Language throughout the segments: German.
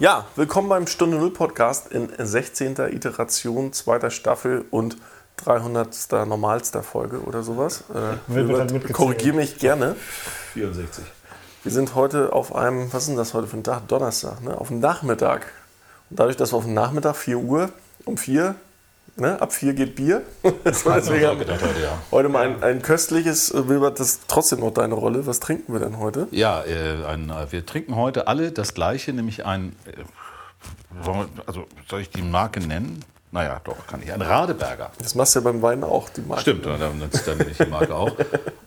Ja, willkommen beim Stunde Null Podcast in 16. Iteration, zweiter Staffel und 300. normalster Folge oder sowas. Äh, Korrigiere mich gerne. 64. Wir sind heute auf einem, was ist denn das heute für ein Tag? Donnerstag, ne? Auf dem Nachmittag. Und dadurch, dass wir auf dem Nachmittag, 4 Uhr, um 4, ne? ab 4 geht Bier. so deswegen haben gedacht heute, ja. heute mal ein, ein köstliches, äh, Wilbert, das ist trotzdem noch deine Rolle. Was trinken wir denn heute? Ja, äh, ein, äh, wir trinken heute alle das gleiche, nämlich ein, äh, also soll ich die Marke nennen? Naja, doch, kann ich. Ein Radeberger. Das machst du ja beim Wein auch, die Marke. Stimmt, dann, dann, dann ich die Marke auch.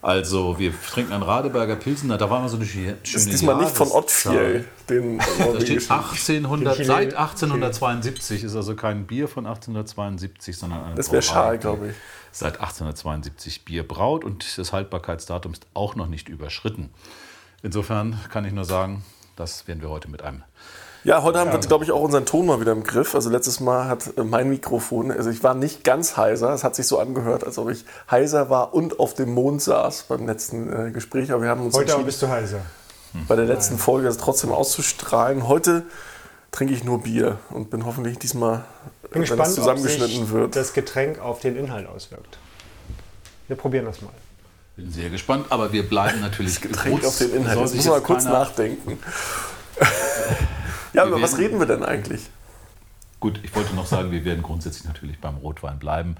Also, wir trinken einen Radeberger Pilsener. Da war mal so eine schöne Das ist diesmal nicht von. Ottfiel, den Da steht norwegischen. 1800, Den seit 1872 ist also kein Bier von 1872, sondern eine Das wäre Brauerei, schal, glaube ich. Seit 1872 Bier braut und das Haltbarkeitsdatum ist auch noch nicht überschritten. Insofern kann ich nur sagen, das werden wir heute mit einem. Ja, heute haben wir, glaube ich, auch unseren Ton mal wieder im Griff. Also letztes Mal hat äh, mein Mikrofon, also ich war nicht ganz heiser. Es hat sich so angehört, als ob ich heiser war und auf dem Mond saß beim letzten äh, Gespräch. Aber wir haben uns Heute aber bist du heiser. bei der letzten Folge es trotzdem auszustrahlen. Heute trinke ich nur Bier und bin hoffentlich diesmal, Bin wenn es gespannt, ob zusammengeschnitten sich wird. das Getränk auf den Inhalt auswirkt. Wir probieren das mal. Bin sehr gespannt, aber wir bleiben natürlich Getränk kurz. auf den Inhalt. Soll muss man mal kurz nachdenken. Ja, über was reden wir denn eigentlich? Gut, ich wollte noch sagen, wir werden grundsätzlich natürlich beim Rotwein bleiben.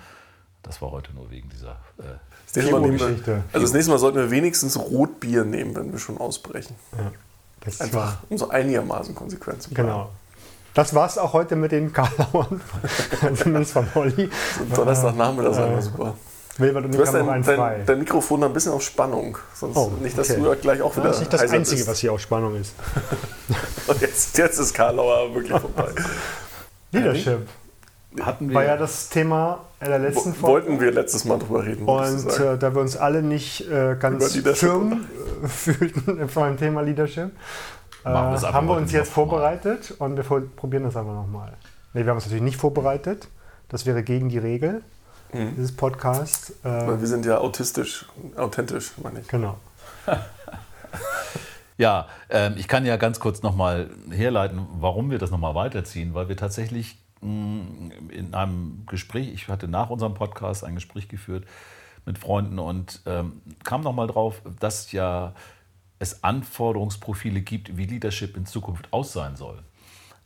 Das war heute nur wegen dieser. Äh, Das nächste Mal Geschichte. also das nächste Mal sollten wir wenigstens Rotbier nehmen, wenn wir schon ausbrechen. Das ist Einfach, wahr. um so einigermaßen konsequent zu bleiben. Genau. Das war's auch heute mit den Karlauern. Zumindest von Holly. Donnerstagnachmittag sein wir super. Wilbert und Du ich hast haben noch dein, dein, dein Mikrofon ein bisschen auf Spannung. Sonst Oh, nicht, dass okay. du gleich auch wieder das ist nicht das Einzige, bist. was hier auf Spannung ist. Und jetzt, jetzt ist Karlauer wirklich vorbei. Leadership hatten wir. war ja das Thema der letzten Folge. Wollten wir letztes Mal drüber reden. Und äh, da wir uns alle nicht äh, ganz firm äh, fühlten vor dem Thema Leadership, äh, es haben wir uns jetzt noch mal. vorbereitet und wir probieren das einfach nochmal. Nee, wir haben uns natürlich nicht vorbereitet. Das wäre gegen die Regel Mhm. dieses Podcasts. Äh, Weil wir sind ja autistisch, authentisch, meine ich. genau. Ja, ähm, ich kann ja ganz kurz nochmal herleiten, warum wir das nochmal weiterziehen, weil wir tatsächlich mh, in einem Gespräch, ich hatte nach unserem Podcast ein Gespräch geführt mit Freunden und ähm, kam nochmal drauf, dass ja es Anforderungsprofile gibt, wie Leadership in Zukunft aus sein soll.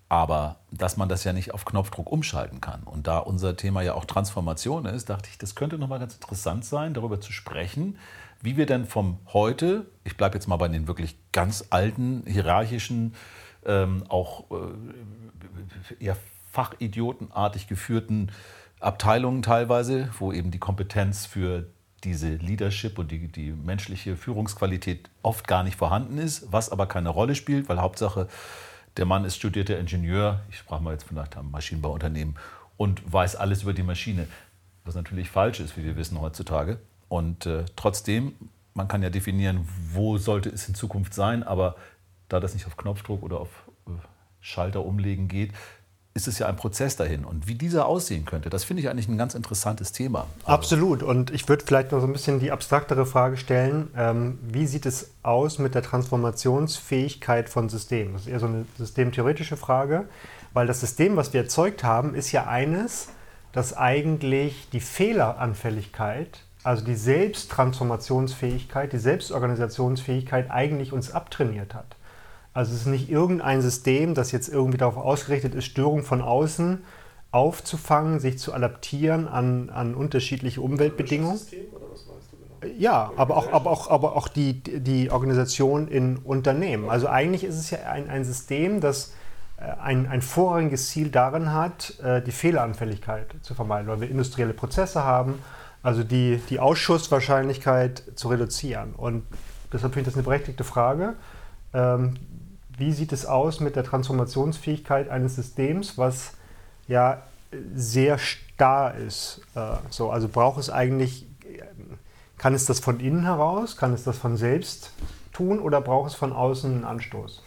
Aber dass man das ja nicht auf Knopfdruck umschalten kann. Und da unser Thema ja auch Transformation ist, dachte ich, das könnte nochmal ganz interessant sein, darüber zu sprechen, wie wir denn vom heute, ich bleibe jetzt mal bei den wirklich ganz alten, hierarchischen, ähm, auch äh, eher fachidiotenartig geführten Abteilungen teilweise, wo eben die Kompetenz für diese Leadership und die, die menschliche Führungsqualität oft gar nicht vorhanden ist, was aber keine Rolle spielt, weil Hauptsache der Mann ist studierter Ingenieur, ich sprach mal jetzt vielleicht am Maschinenbauunternehmen und weiß alles über die Maschine, was natürlich falsch ist, wie wir wissen heutzutage. Und äh, trotzdem, man kann ja definieren, wo sollte es in Zukunft sein, aber da das nicht auf Knopfdruck oder auf äh, Schalter umlegen geht, ist es ja ein Prozess dahin. Und wie dieser aussehen könnte, das finde ich eigentlich ein ganz interessantes Thema. Also, Absolut. Und ich würde vielleicht noch so ein bisschen die abstraktere Frage stellen. Ähm, wie sieht es aus mit der Transformationsfähigkeit von Systemen? Das ist eher so eine systemtheoretische Frage, weil das System, was wir erzeugt haben, ist ja eines, das eigentlich die Fehleranfälligkeit, also die Selbsttransformationsfähigkeit, die Selbstorganisationsfähigkeit eigentlich uns abtrainiert hat. Also es ist nicht irgendein System, das jetzt irgendwie darauf ausgerichtet ist, Störungen von außen aufzufangen, sich zu adaptieren an, an unterschiedliche Umweltbedingungen. Ja, aber auch, aber auch, aber auch die, die Organisation in Unternehmen. Also eigentlich ist es ja ein, ein System, das äh, ein, ein vorrangiges Ziel darin hat, äh, die Fehleranfälligkeit zu vermeiden, weil wir industrielle Prozesse haben, also die, die Ausschusswahrscheinlichkeit zu reduzieren. Und deshalb finde ich das eine berechtigte Frage. Wie sieht es aus mit der Transformationsfähigkeit eines Systems, was ja sehr starr ist? Äh, so, also braucht es eigentlich, kann es das von innen heraus, kann es das von selbst tun oder braucht es von außen einen Anstoß?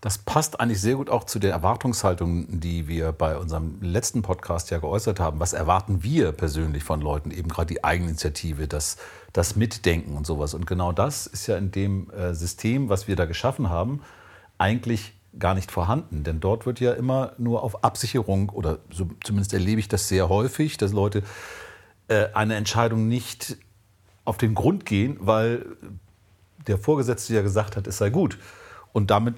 Das passt eigentlich sehr gut auch zu der Erwartungshaltung, die wir bei unserem letzten Podcast ja geäußert haben. Was erwarten wir persönlich von Leuten? Eben gerade die Eigeninitiative, das, das Mitdenken und sowas. Und genau das ist ja in dem äh, System, was wir da geschaffen haben, eigentlich gar nicht vorhanden. Denn dort wird ja immer nur auf Absicherung, oder so, zumindest erlebe ich das sehr häufig, dass Leute äh, eine Entscheidung nicht auf den Grund gehen, weil der Vorgesetzte ja gesagt hat, es sei gut. Und damit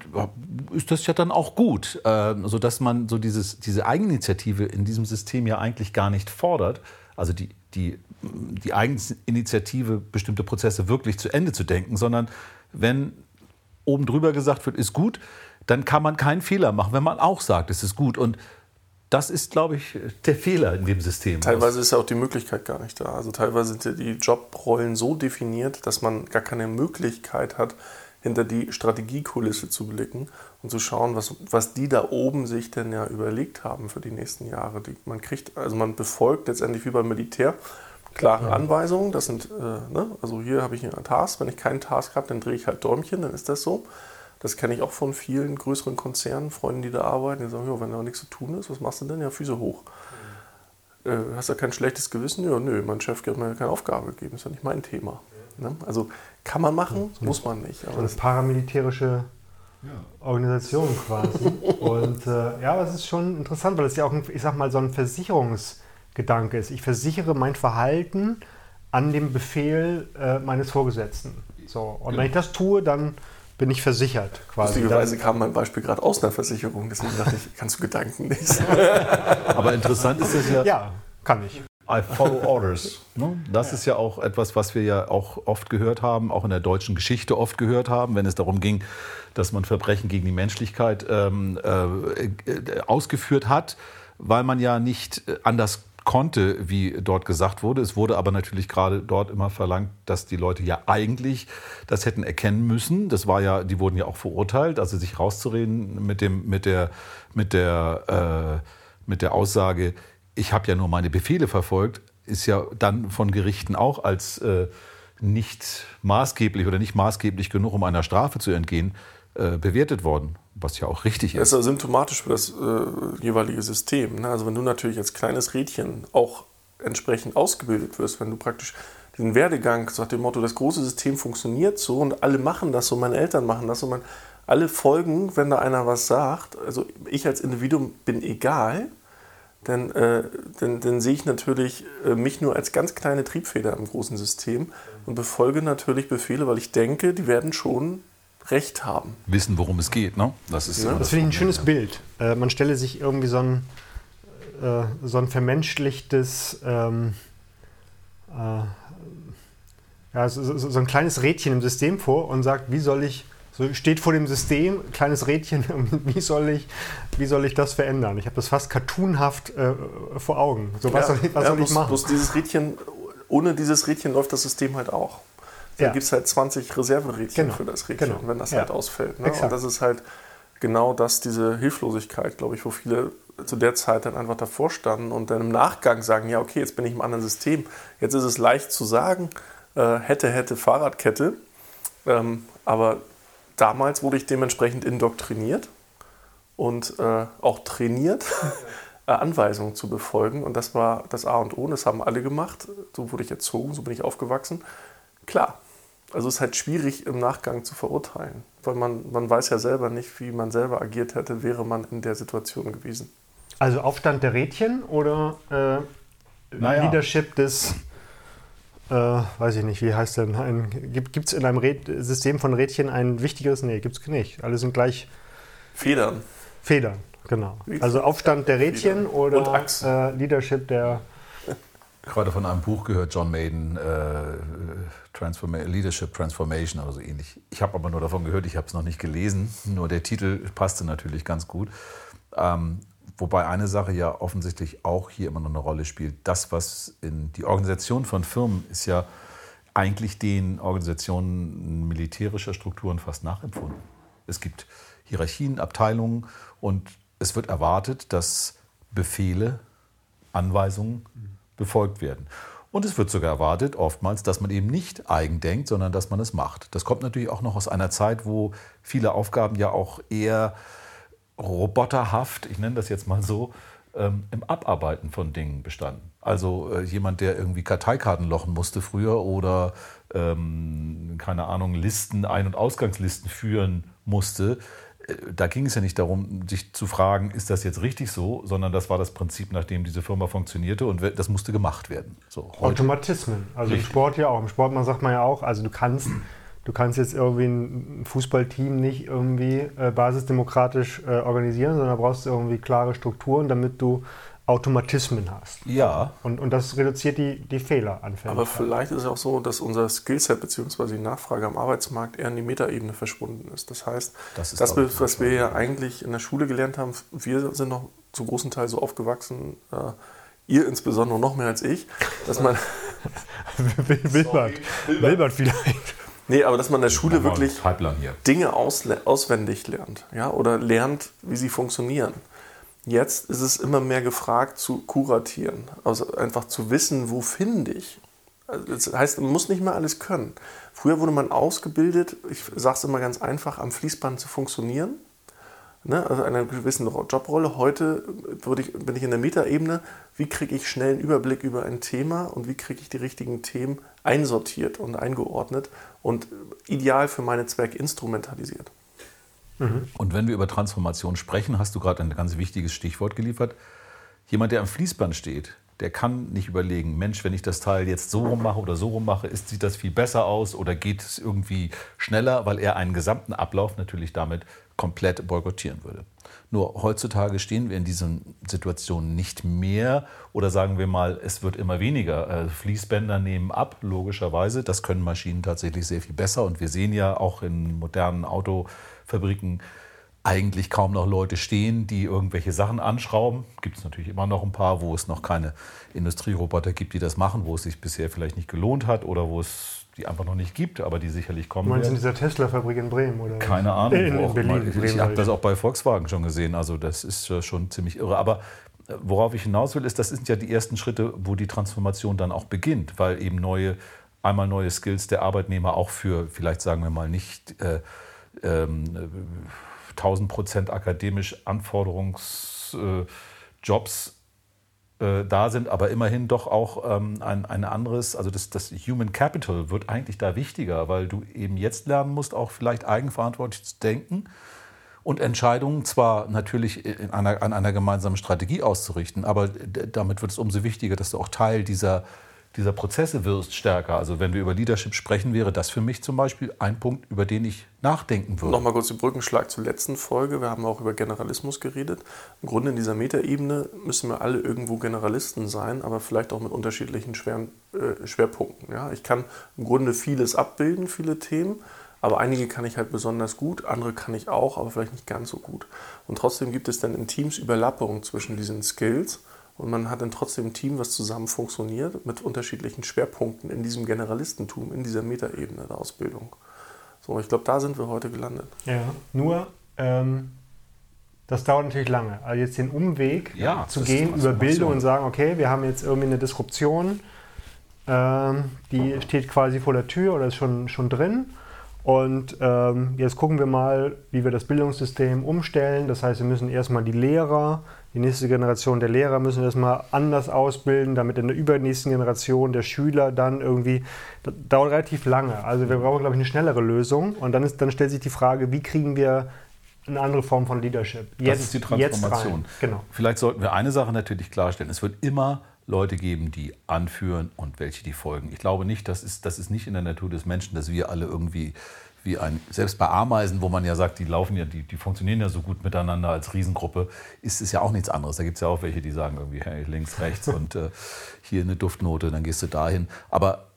ist das ja dann auch gut, äh, sodass man so dieses, diese Eigeninitiative in diesem System ja eigentlich gar nicht fordert. Also die, die, die Eigeninitiative, bestimmte Prozesse wirklich zu Ende zu denken, sondern wenn oben drüber gesagt wird, ist gut, dann kann man keinen Fehler machen, wenn man auch sagt, es ist gut. Und das ist, glaube ich, der Fehler in dem System. Teilweise ist ja auch die Möglichkeit gar nicht da. Also teilweise sind ja die Jobrollen so definiert, dass man gar keine Möglichkeit hat, hinter die Strategiekulisse zu blicken und zu schauen, was, was die da oben sich denn ja überlegt haben für die nächsten Jahre. Die, man kriegt, also man befolgt letztendlich wie beim Militär klare Anweisungen. Das sind, äh, ne? also hier habe ich einen Task, wenn ich keinen Task habe, dann drehe ich halt Däumchen, dann ist das so. Das kenne ich auch von vielen größeren Konzernen, Freunden, die da arbeiten, die sagen, wenn da nichts zu tun ist, was machst du denn? Ja, Füße hoch. Mhm. Äh, hast du kein schlechtes Gewissen? Ja, nö, mein Chef hat mir keine Aufgabe gegeben, ist ja nicht mein Thema. Ne? Also kann man machen, so muss man nicht. Aber so eine paramilitärische Organisation quasi. Und äh, ja, aber es ist schon interessant, weil es ja auch, ein, ich sag mal, so ein Versicherungsgedanke ist. Ich versichere mein Verhalten an dem Befehl äh, meines Vorgesetzten. So. Und genau. wenn ich das tue, dann bin ich versichert quasi. Lustigerweise kam mein Beispiel gerade aus einer Versicherung, deswegen dachte ich, kannst du Gedanken lesen. aber interessant ist es ja. Ja, kann ich. I follow orders. Ne? Das ist ja auch etwas, was wir ja auch oft gehört haben, auch in der deutschen Geschichte oft gehört haben, wenn es darum ging, dass man Verbrechen gegen die Menschlichkeit ähm, äh, ausgeführt hat, weil man ja nicht anders konnte, wie dort gesagt wurde. Es wurde aber natürlich gerade dort immer verlangt, dass die Leute ja eigentlich das hätten erkennen müssen. Das war ja, die wurden ja auch verurteilt, also sich rauszureden mit dem, mit der, mit der, äh, mit der Aussage, ich habe ja nur meine Befehle verfolgt, ist ja dann von Gerichten auch als äh, nicht maßgeblich oder nicht maßgeblich genug, um einer Strafe zu entgehen, äh, bewertet worden, was ja auch richtig ist. Das ist ja symptomatisch für das äh, jeweilige System. Ne? Also wenn du natürlich als kleines Rädchen auch entsprechend ausgebildet wirst, wenn du praktisch diesen Werdegang nach dem Motto, das große System funktioniert so und alle machen das so, meine Eltern machen das so, mein, alle folgen, wenn da einer was sagt. Also ich als Individuum bin egal, dann, äh, dann, dann, sehe ich natürlich äh, mich nur als ganz kleine Triebfeder im großen System und befolge natürlich Befehle, weil ich denke, die werden schon Recht haben. Wissen, worum es geht, ne? Das, ist ja, das, das finde ich ein schönes ja. Bild. Äh, man stelle sich irgendwie so ein, äh, so ein vermenschlichtes, ähm, äh, ja, so, so, ein kleines Rädchen im System vor und sagt, wie soll ich so steht vor dem System, kleines Rädchen, wie soll ich, wie soll ich das verändern? Ich habe das fast cartoonhaft äh, vor Augen. So, was ja, soll ich, was ja, soll ich machen? Bloß dieses Rädchen, ohne dieses Rädchen läuft das System halt auch. Da ja. gibt es halt 20 Reserverädchen genau. für das Rädchen, genau. wenn das ja. halt ausfällt. Ne? Und das ist halt genau das, diese Hilflosigkeit, glaube ich, wo viele zu der Zeit dann einfach davor standen und dann im Nachgang sagen, ja, okay, jetzt bin ich im anderen System. Jetzt ist es leicht zu sagen, äh, hätte, hätte, Fahrradkette. Ähm, aber damals wurde ich dementsprechend indoktriniert und äh, auch trainiert, äh, Anweisungen zu befolgen. Und das war das A und O. Und das haben alle gemacht. So wurde ich erzogen, so bin ich aufgewachsen. Klar, also es ist halt schwierig im Nachgang zu verurteilen, weil man, man weiß ja selber nicht, wie man selber agiert hätte, wäre man in der Situation gewesen. Also Aufstand der Rädchen oder äh, naja. Leadership des äh, weiß ich nicht, wie heißt denn? Gibt es in einem Räd System von Rädchen ein wichtigeres? Nee, gibt es nicht. Alle sind gleich. Federn. Federn, genau. Also Aufstand der Rädchen Federn. oder äh, Leadership der. Gerade von einem Buch gehört, John Maiden, äh, Transforma Leadership Transformation oder so ähnlich. Ich habe aber nur davon gehört, ich habe es noch nicht gelesen. Nur der Titel passte natürlich ganz gut. Ähm, Wobei eine Sache ja offensichtlich auch hier immer noch eine Rolle spielt. Das, was in die Organisation von Firmen ist ja eigentlich den Organisationen militärischer Strukturen fast nachempfunden. Es gibt Hierarchien, Abteilungen und es wird erwartet, dass Befehle, Anweisungen befolgt werden. Und es wird sogar erwartet, oftmals, dass man eben nicht eigen denkt, sondern dass man es macht. Das kommt natürlich auch noch aus einer Zeit, wo viele Aufgaben ja auch eher roboterhaft, ich nenne das jetzt mal so, ähm, im Abarbeiten von Dingen bestanden. Also äh, jemand, der irgendwie Karteikarten lochen musste früher oder ähm, keine Ahnung, Listen, Ein- und Ausgangslisten führen musste, da ging es ja nicht darum, sich zu fragen, ist das jetzt richtig so, sondern das war das Prinzip, nach dem diese Firma funktionierte und das musste gemacht werden. So, Automatismen. Also richtig. im Sport ja auch. Im Sport man sagt man ja auch, also du kannst, du kannst jetzt irgendwie ein Fußballteam nicht irgendwie äh, basisdemokratisch äh, organisieren, sondern brauchst irgendwie klare Strukturen, damit du Automatismen hast. Ja. Und, und das reduziert die, die Fehleranfälligkeit. Aber vielleicht ist es auch so, dass unser Skillset bzw. die Nachfrage am Arbeitsmarkt eher in die Metaebene verschwunden ist. Das heißt, das, ist das was wir ja eigentlich in der Schule gelernt haben, wir sind noch zu großen Teil so aufgewachsen, äh, ihr insbesondere noch mehr als ich, dass man... Wilbert, Wilbert vielleicht. Nee, aber dass man in der Schule wirklich Dinge auswendig lernt ja, oder lernt, wie sie funktionieren. Jetzt ist es immer mehr gefragt zu kuratieren, also einfach zu wissen, wo finde ich. Also das heißt, man muss nicht mehr alles können. Früher wurde man ausgebildet, ich sage es immer ganz einfach, am Fließband zu funktionieren. Ne? Also einer gewissen Jobrolle. Heute ich, bin ich in der Metaebene, wie kriege ich schnell einen Überblick über ein Thema und wie kriege ich die richtigen Themen einsortiert und eingeordnet und ideal für meine Zwecke instrumentalisiert. Mhm. Und wenn wir über Transformation sprechen, hast du gerade ein ganz wichtiges Stichwort geliefert. Jemand, der am Fließband steht, der kann nicht überlegen, Mensch, wenn ich das Teil jetzt so rum mache oder so rum mache, ist, sieht das viel besser aus oder geht es irgendwie schneller, weil er einen gesamten Ablauf natürlich damit komplett boykottieren würde. Nur heutzutage stehen wir in diesen Situationen nicht mehr oder sagen wir mal, es wird immer weniger. Äh, Fließbänder nehmen ab, logischerweise. Das können Maschinen tatsächlich sehr viel besser und wir sehen ja auch in modernen Auto Fabriken eigentlich kaum noch Leute stehen, die irgendwelche Sachen anschrauben. Gibt es natürlich immer noch ein paar, wo es noch keine Industrieroboter gibt, die das machen, wo es sich bisher vielleicht nicht gelohnt hat oder wo es die einfach noch nicht gibt, aber die sicherlich kommen. Du meinst in dieser Tesla-Fabrik in Bremen? Oder Keine Ahnung. In, in Berlin. Mal, ich habe das auch bei Volkswagen schon gesehen, also das ist schon ziemlich irre. Aber äh, worauf ich hinaus will, ist, das sind ja die ersten Schritte, wo die Transformation dann auch beginnt, weil eben neue, einmal neue Skills der Arbeitnehmer auch für, vielleicht sagen wir mal nicht, äh, ähm, 1000 Prozent akademisch Anforderungsjobs äh, da sind, aber immerhin doch auch ähm, ein, ein anderes, also das, das Human Capital wird eigentlich da wichtiger, weil du eben jetzt lernen musst, auch vielleicht eigenverantwortlich zu denken und Entscheidungen zwar natürlich einer, an einer gemeinsamen Strategie auszurichten, aber damit wird es umso wichtiger, dass du auch Teil dieser dieser Prozesse wirst stärker. Also wenn wir über Leadership sprechen, wäre das für mich zum Beispiel ein Punkt, über den ich nachdenken würde. Nochmal kurz den Brückenschlag zur letzten Folge. Wir haben auch über Generalismus geredet. Im Grunde in dieser Metaebene müssen wir alle irgendwo Generalisten sein, aber vielleicht auch mit unterschiedlichen schweren, äh, Schwerpunkten. Ja? Ich kann im Grunde vieles abbilden, viele Themen, aber einige kann ich halt besonders gut, andere kann ich auch, aber vielleicht nicht ganz so gut. Und trotzdem gibt es dann in Teams Überlappungen zwischen diesen Skills und man hat dann trotzdem ein Team, was zusammen funktioniert, mit unterschiedlichen Schwerpunkten in diesem Generalistentum, in dieser Metaebene der Ausbildung. So, ich glaube, da sind wir heute gelandet. Ja, nur ähm, das dauert natürlich lange. Also jetzt den Umweg ja, zu gehen über Bildung und sagen, okay, wir haben jetzt irgendwie eine Disruption, ähm, die steht quasi vor der Tür oder ist schon, schon drin. Und ähm, jetzt gucken wir mal, wie wir das Bildungssystem umstellen. Das heißt, wir müssen erstmal die Lehrer die nächste Generation der Lehrer müssen wir das mal anders ausbilden, damit in der übernächsten Generation der Schüler dann irgendwie, das dauert relativ lange. Also wir brauchen, glaube ich, eine schnellere Lösung. Und dann, ist, dann stellt sich die Frage, wie kriegen wir eine andere Form von Leadership? Jetzt, das ist die Transformation. Genau. Vielleicht sollten wir eine Sache natürlich klarstellen. Es wird immer Leute geben, die anführen und welche die folgen. Ich glaube nicht, das ist, das ist nicht in der Natur des Menschen, dass wir alle irgendwie wie ein, selbst bei Ameisen, wo man ja sagt, die laufen ja, die, die funktionieren ja so gut miteinander als Riesengruppe, ist es ja auch nichts anderes. Da gibt es ja auch welche, die sagen irgendwie, hey, links, rechts und äh, hier eine Duftnote, dann gehst du dahin. Aber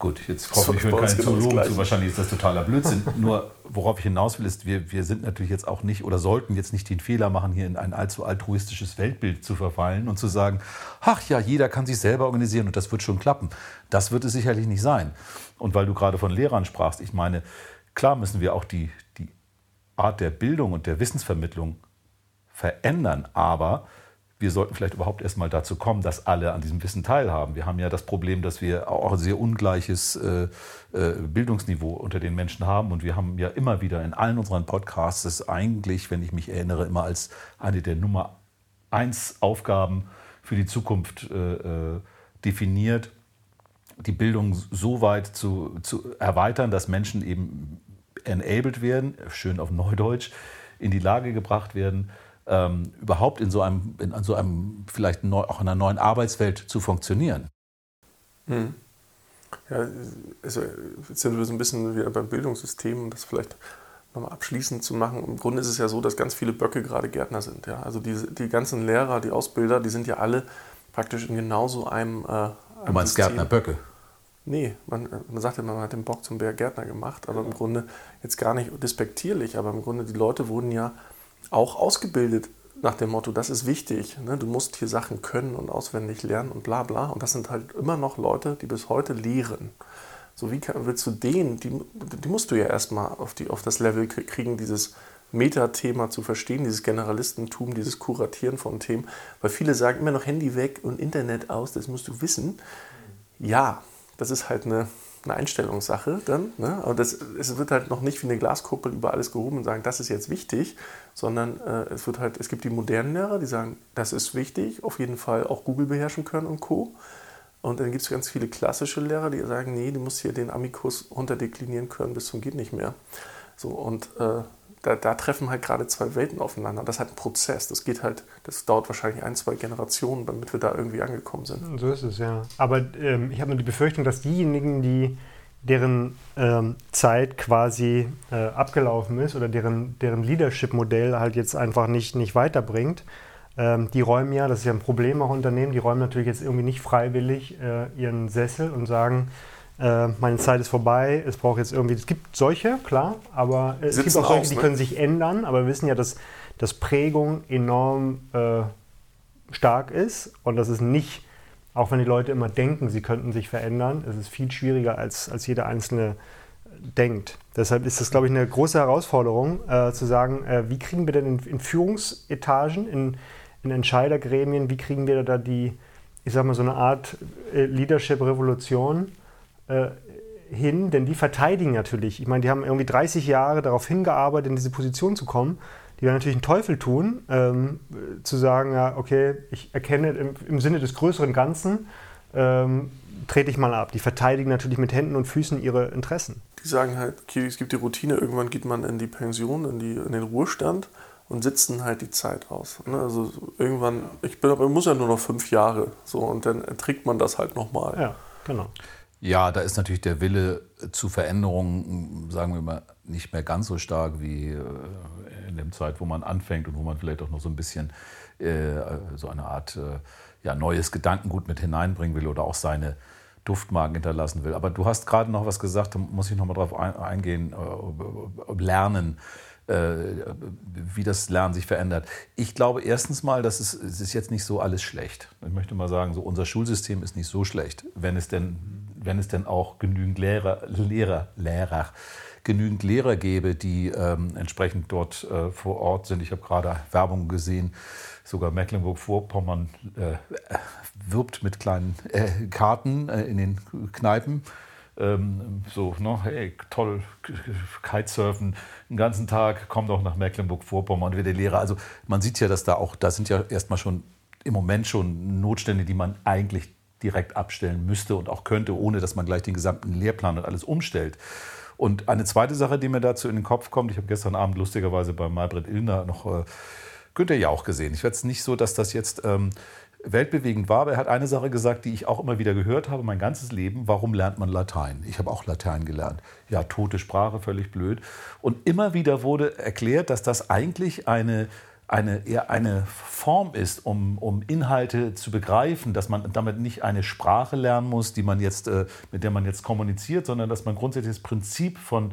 gut, jetzt hoffe ich, hören keine genau Zoologen zu, wahrscheinlich ist das totaler Blödsinn. Nur, worauf ich hinaus will, ist, wir, wir sind natürlich jetzt auch nicht oder sollten jetzt nicht den Fehler machen, hier in ein allzu altruistisches Weltbild zu verfallen und zu sagen, ach ja, jeder kann sich selber organisieren und das wird schon klappen. Das wird es sicherlich nicht sein. Und weil du gerade von Lehrern sprachst, ich meine, klar müssen wir auch die, die Art der Bildung und der Wissensvermittlung verändern, aber wir sollten vielleicht überhaupt erstmal dazu kommen, dass alle an diesem Wissen teilhaben. Wir haben ja das Problem, dass wir auch ein sehr ungleiches äh, äh, Bildungsniveau unter den Menschen haben. Und wir haben ja immer wieder in allen unseren Podcasts das eigentlich, wenn ich mich erinnere, immer als eine der Nummer eins Aufgaben für die Zukunft äh definiert, die Bildung so weit zu, zu erweitern, dass Menschen eben enabled werden, schön auf Neudeutsch, in die Lage gebracht werden, ähm, überhaupt in so einem, in so einem vielleicht neu, auch in einer neuen Arbeitswelt zu funktionieren. Hm. Ja, also jetzt sind wir so ein bisschen wieder beim Bildungssystem, um das vielleicht nochmal abschließend zu machen. Im Grunde ist es ja so, dass ganz viele Böcke gerade Gärtner sind. Ja? Also die, die ganzen Lehrer, die Ausbilder, die sind ja alle praktisch in genauso einem. Äh, einem du meinst System. Gärtner Böcke? Nee, man, man sagt ja, man hat den Bock zum Gärtner gemacht, aber im Grunde jetzt gar nicht despektierlich, aber im Grunde die Leute wurden ja auch ausgebildet nach dem Motto, das ist wichtig, ne? du musst hier Sachen können und auswendig lernen und bla bla. Und das sind halt immer noch Leute, die bis heute lehren. So wie kann, willst du den, die, die musst du ja erstmal auf, auf das Level kriegen, dieses Metathema zu verstehen, dieses Generalistentum, dieses Kuratieren von Themen. Weil viele sagen immer noch Handy weg und Internet aus, das musst du wissen. Ja, das ist halt eine eine Einstellungssache dann. Ne? Aber das, es wird halt noch nicht wie eine Glaskuppel über alles gehoben und sagen, das ist jetzt wichtig, sondern äh, es wird halt, es gibt die modernen Lehrer, die sagen, das ist wichtig, auf jeden Fall auch Google beherrschen können und Co. Und dann gibt es ganz viele klassische Lehrer, die sagen, nee, du musst hier den Amikus runterdeklinieren können bis zum geht nicht mehr. So und äh, da, da, treffen halt gerade zwei Welten aufeinander. Das ist halt ein Prozess. Das geht halt, das dauert wahrscheinlich ein, zwei Generationen, damit wir da irgendwie angekommen sind. So ist es, ja. Aber ähm, ich habe nur die Befürchtung, dass diejenigen, die deren ähm, Zeit quasi äh, abgelaufen ist oder deren, deren Leadership-Modell halt jetzt einfach nicht, nicht weiterbringt, ähm, die räumen ja, das ist ja ein Problem auch Unternehmen, die räumen natürlich jetzt irgendwie nicht freiwillig äh, ihren Sessel und sagen, äh, meine Zeit ist vorbei, es braucht jetzt irgendwie, es gibt solche, klar, aber es Sitzen gibt auch solche, aus, die ne? können sich ändern, aber wir wissen ja, dass, dass Prägung enorm äh, stark ist und dass es nicht, auch wenn die Leute immer denken, sie könnten sich verändern, es ist viel schwieriger, als, als jeder Einzelne denkt. Deshalb ist das, glaube ich, eine große Herausforderung, äh, zu sagen, äh, wie kriegen wir denn in, in Führungsetagen, in, in Entscheidergremien, wie kriegen wir da die, ich sag mal, so eine Art äh, Leadership-Revolution äh, hin, denn die verteidigen natürlich. Ich meine, die haben irgendwie 30 Jahre darauf hingearbeitet, in diese Position zu kommen. Die werden natürlich einen Teufel tun, ähm, zu sagen, ja, okay, ich erkenne im, im Sinne des größeren Ganzen, ähm, trete ich mal ab. Die verteidigen natürlich mit Händen und Füßen ihre Interessen. Die sagen halt, okay, es gibt die Routine, irgendwann geht man in die Pension, in, die, in den Ruhestand und sitzen halt die Zeit aus. Ne? Also irgendwann, ich bin aber, muss ja nur noch fünf Jahre, so und dann trägt man das halt nochmal. Ja, genau. Ja, da ist natürlich der Wille zu Veränderungen, sagen wir mal, nicht mehr ganz so stark wie äh, in der Zeit, wo man anfängt und wo man vielleicht auch noch so ein bisschen äh, so eine Art äh, ja, neues Gedankengut mit hineinbringen will oder auch seine Duftmarken hinterlassen will. Aber du hast gerade noch was gesagt, da muss ich noch mal drauf eingehen, lernen wie das Lernen sich verändert. Ich glaube erstens mal, dass es, es ist jetzt nicht so alles schlecht. Ich möchte mal sagen, so unser Schulsystem ist nicht so schlecht, wenn es denn wenn es denn auch genügend Lehrer, Lehrer, Lehrer, genügend Lehrer gäbe, die ähm, entsprechend dort äh, vor Ort sind. Ich habe gerade Werbung gesehen, sogar Mecklenburg-Vorpommern äh, wirbt mit kleinen äh, Karten äh, in den Kneipen. Ähm, so, ne, hey, toll, Kitesurfen den ganzen Tag, komm doch nach Mecklenburg-Vorpommern, wird der Lehrer. Also man sieht ja, dass da auch, da sind ja erstmal schon im Moment schon Notstände, die man eigentlich direkt abstellen müsste und auch könnte, ohne dass man gleich den gesamten Lehrplan und alles umstellt. Und eine zweite Sache, die mir dazu in den Kopf kommt, ich habe gestern Abend lustigerweise bei Malbrit Illner noch äh, Günther ja auch gesehen. Ich werde es nicht so, dass das jetzt ähm, weltbewegend war, aber er hat eine Sache gesagt, die ich auch immer wieder gehört habe, mein ganzes Leben, warum lernt man Latein? Ich habe auch Latein gelernt. Ja, tote Sprache, völlig blöd. Und immer wieder wurde erklärt, dass das eigentlich eine eine, eher eine Form ist, um, um Inhalte zu begreifen, dass man damit nicht eine Sprache lernen muss, die man jetzt, äh, mit der man jetzt kommuniziert, sondern dass man grundsätzlich das Prinzip von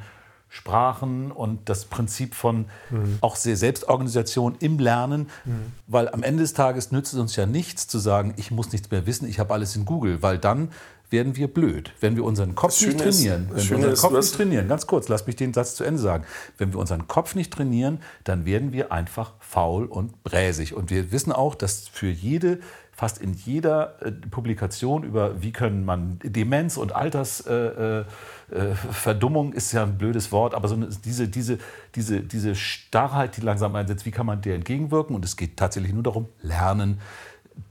Sprachen und das Prinzip von mhm. auch Selbstorganisation im Lernen, mhm. weil am Ende des Tages nützt es uns ja nichts zu sagen, ich muss nichts mehr wissen, ich habe alles in Google, weil dann werden wir blöd. Wenn wir unseren Kopf nicht trainieren, ist, wenn wir unseren Kopf nicht trainieren, ganz kurz, lass mich den Satz zu Ende sagen. Wenn wir unseren Kopf nicht trainieren, dann werden wir einfach faul und bräsig. Und wir wissen auch, dass für jede fast in jeder äh, Publikation über, wie können man Demenz und Altersverdummung äh, äh, ist ja ein blödes Wort, aber so eine, diese, diese, diese, diese Starrheit, die langsam einsetzt, wie kann man der entgegenwirken? Und es geht tatsächlich nur darum, lernen,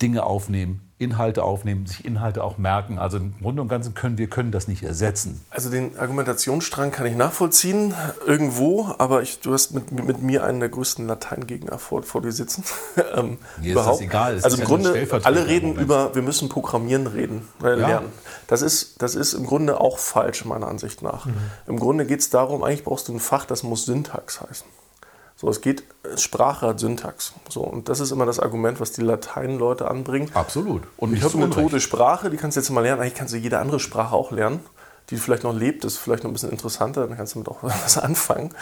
Dinge aufnehmen, Inhalte aufnehmen, sich Inhalte auch merken. Also im Grunde und Ganzen können wir können das nicht ersetzen. Also den Argumentationsstrang kann ich nachvollziehen, irgendwo, aber ich, du hast mit, mit mir einen der größten Lateingegner vor, vor dir sitzen. ähm, mir ist das egal. Es also im ja Grunde, alle reden über, wir müssen Programmieren reden, äh, lernen. Ja. Das ist, das ist im Grunde auch falsch, meiner Ansicht nach. Mhm. Im Grunde geht es darum, eigentlich brauchst du ein Fach, das muss Syntax heißen. So, es geht, Sprache hat Syntax. So, und das ist immer das Argument, was die Latein-Leute anbringen. Absolut. Und ich habe eine tote Sprache, die kannst du jetzt mal lernen. Eigentlich kannst du jede andere Sprache auch lernen, die vielleicht noch lebt, ist vielleicht noch ein bisschen interessanter, dann kannst du damit auch was anfangen.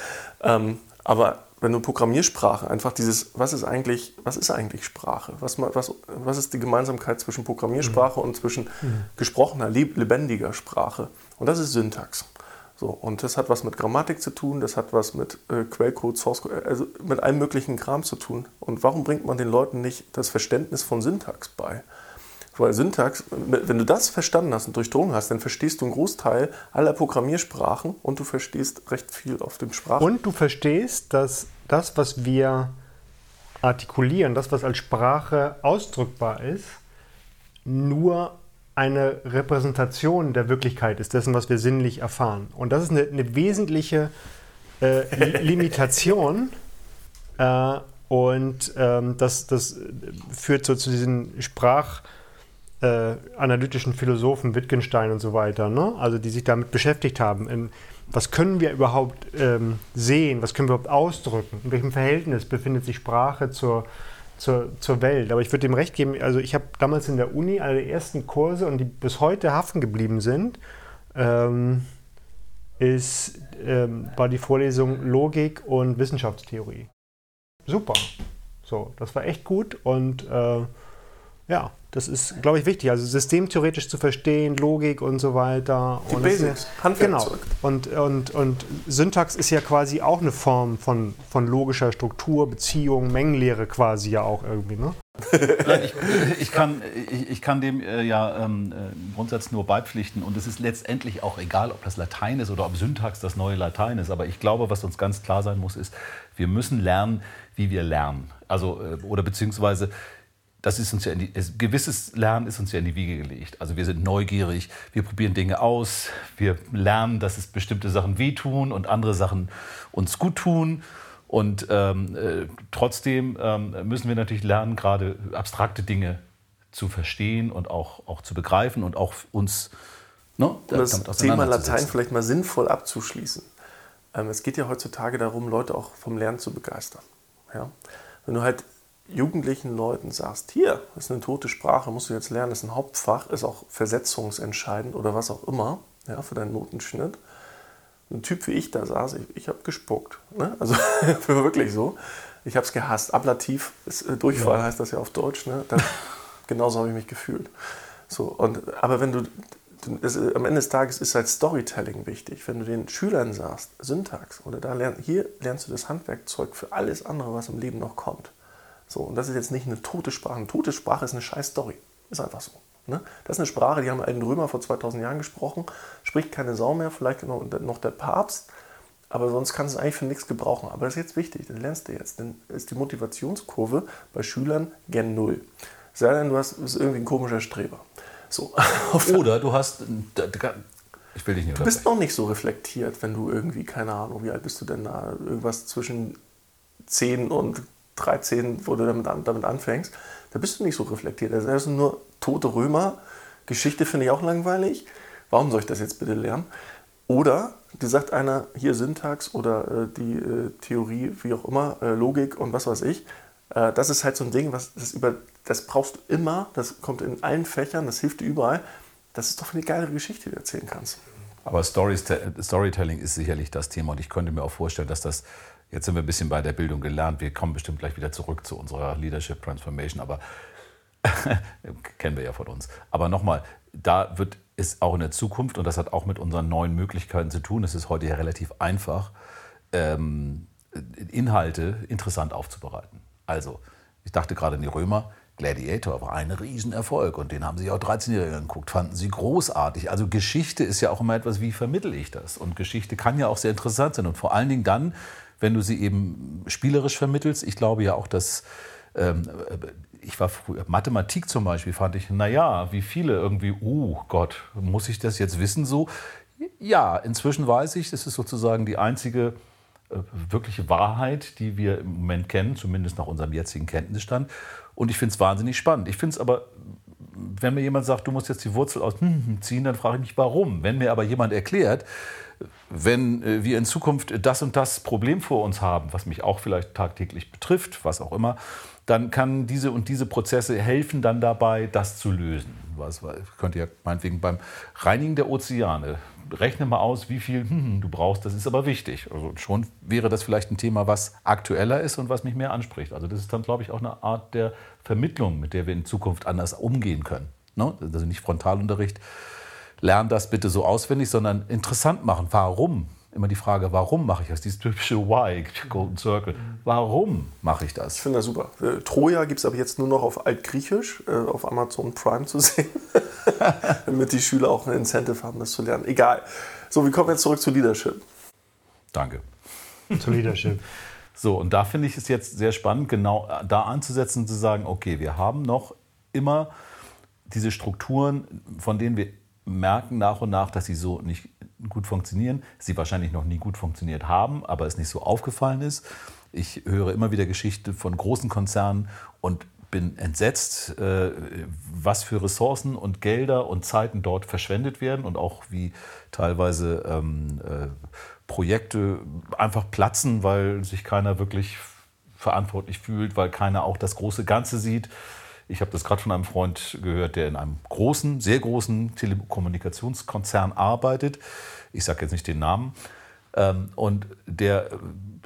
Ähm, aber wenn du Programmiersprache einfach dieses, was ist eigentlich, was ist eigentlich Sprache? Was, was, was ist die Gemeinsamkeit zwischen Programmiersprache mhm. und zwischen mhm. gesprochener, lebendiger Sprache? Und das ist Syntax. So, und das hat was mit Grammatik zu tun, das hat was mit äh, Quellcode, Source Code, also mit allem möglichen Kram zu tun. Und warum bringt man den Leuten nicht das Verständnis von Syntax bei? Weil Syntax, wenn du das verstanden hast und durchdrungen hast, dann verstehst du einen Großteil aller Programmiersprachen und du verstehst recht viel auf dem Sprach. Und du verstehst, dass das, was wir artikulieren, das, was als Sprache ausdrückbar ist, nur eine Repräsentation der Wirklichkeit ist, dessen, was wir sinnlich erfahren. Und das ist eine, eine wesentliche äh, Limitation. Äh, und ähm, das, das führt so zu diesen sprachanalytischen äh, Philosophen, Wittgenstein und so weiter, ne? also die sich damit beschäftigt haben. In, was können wir überhaupt ähm, sehen? Was können wir überhaupt ausdrücken? In welchem Verhältnis befindet sich Sprache zur, zur, zur Welt. Aber ich würde dem recht geben, also ich habe damals in der Uni der ersten Kurse und die bis heute haften geblieben sind, ähm, ist, ähm, war die Vorlesung Logik und Wissenschaftstheorie. Super. So, das war echt gut und äh, ja, das ist, glaube ich, wichtig. Also systemtheoretisch zu verstehen, Logik und so weiter. Die und Basics, Handwerkzeug. Genau. Und, und, und Syntax ist ja quasi auch eine Form von, von logischer Struktur, Beziehung, Mengenlehre quasi ja auch irgendwie, ne? Nein, ich, ich, kann, ich, ich, kann dem äh, ja ähm, äh, im Grundsatz nur beipflichten. Und es ist letztendlich auch egal, ob das Latein ist oder ob Syntax das neue Latein ist. Aber ich glaube, was uns ganz klar sein muss, ist, wir müssen lernen, wie wir lernen. Also, äh, oder beziehungsweise das ist uns ja in die, gewisses Lernen ist uns ja in die Wiege gelegt. Also wir sind neugierig, wir probieren Dinge aus, wir lernen, dass es bestimmte Sachen wehtun und andere Sachen uns gut tun. Und ähm, äh, trotzdem ähm, müssen wir natürlich lernen, gerade abstrakte Dinge zu verstehen und auch, auch zu begreifen und auch uns ne, um das Thema Latein vielleicht mal sinnvoll abzuschließen. Ähm, es geht ja heutzutage darum, Leute auch vom Lernen zu begeistern. Ja? Wenn du halt jugendlichen Leuten sagst, hier ist eine tote Sprache, musst du jetzt lernen, ist ein Hauptfach, ist auch versetzungsentscheidend oder was auch immer ja, für deinen Notenschnitt. Ein Typ wie ich da saß, ich, ich habe gespuckt. Ne? Also wirklich so. Ich habe es gehasst. Ablativ, ist, äh, Durchfall ja. heißt das ja auf Deutsch. Ne? Das, genauso habe ich mich gefühlt. So, und, aber wenn du, das, am Ende des Tages ist halt Storytelling wichtig. Wenn du den Schülern sagst, Syntax, oder da lern, hier lernst du das Handwerkzeug für alles andere, was im Leben noch kommt. So, und das ist jetzt nicht eine tote Sprache. Eine tote Sprache ist eine scheiß Story. Ist einfach so. Ne? Das ist eine Sprache, die haben alten Römer vor 2000 Jahren gesprochen, spricht keine Sau mehr, vielleicht noch der Papst, aber sonst kannst du es eigentlich für nichts gebrauchen. Aber das ist jetzt wichtig, das lernst du jetzt. Dann ist die Motivationskurve bei Schülern gen Null. Sei denn, du hast, bist irgendwie ein komischer Streber. So. Oder du hast. Ich will dich nicht Du bist noch nicht so reflektiert, wenn du irgendwie, keine Ahnung, wie alt bist du denn da? Irgendwas zwischen 10 und 13, wo du damit, an, damit anfängst, da bist du nicht so reflektiert. Das also sind nur tote Römer. Geschichte finde ich auch langweilig. Warum soll ich das jetzt bitte lernen? Oder dir sagt einer hier Syntax oder äh, die äh, Theorie, wie auch immer, äh, Logik und was weiß ich. Äh, das ist halt so ein Ding, was das über, das brauchst du immer, das kommt in allen Fächern, das hilft dir überall. Das ist doch eine geile Geschichte, die du erzählen kannst. Aber Storytelling ist sicherlich das Thema und ich könnte mir auch vorstellen, dass das, jetzt sind wir ein bisschen bei der Bildung gelernt, wir kommen bestimmt gleich wieder zurück zu unserer Leadership Transformation, aber kennen wir ja von uns. Aber nochmal, da wird es auch in der Zukunft, und das hat auch mit unseren neuen Möglichkeiten zu tun, es ist heute ja relativ einfach, ähm, Inhalte interessant aufzubereiten. Also, ich dachte gerade an die Römer, Gladiator war ein Riesenerfolg und den haben sich auch 13-Jährige angeguckt, fanden sie großartig. Also Geschichte ist ja auch immer etwas, wie vermittle ich das? Und Geschichte kann ja auch sehr interessant sein und vor allen Dingen dann, wenn du sie eben spielerisch vermittelst. Ich glaube ja auch, dass ähm, ich war früher, Mathematik zum Beispiel, fand ich, naja, wie viele irgendwie, oh Gott, muss ich das jetzt wissen so? Ja, inzwischen weiß ich, das ist sozusagen die einzige äh, wirkliche Wahrheit, die wir im Moment kennen, zumindest nach unserem jetzigen Kenntnisstand. Und ich finde es wahnsinnig spannend. Ich finde es aber, wenn mir jemand sagt, du musst jetzt die Wurzel aus hm, ziehen, dann frage ich mich, warum. Wenn mir aber jemand erklärt, wenn äh, wir in Zukunft das und das Problem vor uns haben, was mich auch vielleicht tagtäglich betrifft, was auch immer, dann kann diese und diese Prozesse helfen dann dabei, das zu lösen. Was, könnt ihr meinetwegen beim Reinigen der Ozeane, rechne mal aus, wie viel hm, du brauchst, das ist aber wichtig. Also schon wäre das vielleicht ein Thema, was aktueller ist und was mich mehr anspricht. Also das ist dann, glaube ich, auch eine Art der Vermittlung, mit der wir in Zukunft anders umgehen können. Ne? Also nicht Frontalunterricht, lern das bitte so auswendig, sondern interessant machen. Warum immer die Frage, warum mache ich das? Dieses typische Why, Golden Circle. Warum mache ich das? Ich finde das super. Äh, Troja gibt es aber jetzt nur noch auf Altgriechisch, äh, auf Amazon Prime zu sehen, damit die Schüler auch ein Incentive haben, das zu lernen. Egal. So, wir kommen jetzt zurück zu Leadership. Danke. Zu Leadership. So, und da finde ich es jetzt sehr spannend, genau äh, da anzusetzen und zu sagen, okay, wir haben noch immer diese Strukturen, von denen wir merken nach und nach, dass sie so nicht gut funktionieren, sie wahrscheinlich noch nie gut funktioniert haben, aber es nicht so aufgefallen ist. Ich höre immer wieder Geschichten von großen Konzernen und bin entsetzt, äh, was für Ressourcen und Gelder und Zeiten dort verschwendet werden und auch wie teilweise ähm, äh, Projekte einfach platzen, weil sich keiner wirklich verantwortlich fühlt, weil keiner auch das große Ganze sieht. Ich habe das gerade von einem Freund gehört, der in einem großen, sehr großen Telekommunikationskonzern arbeitet. Ich sage jetzt nicht den Namen. Ähm, und der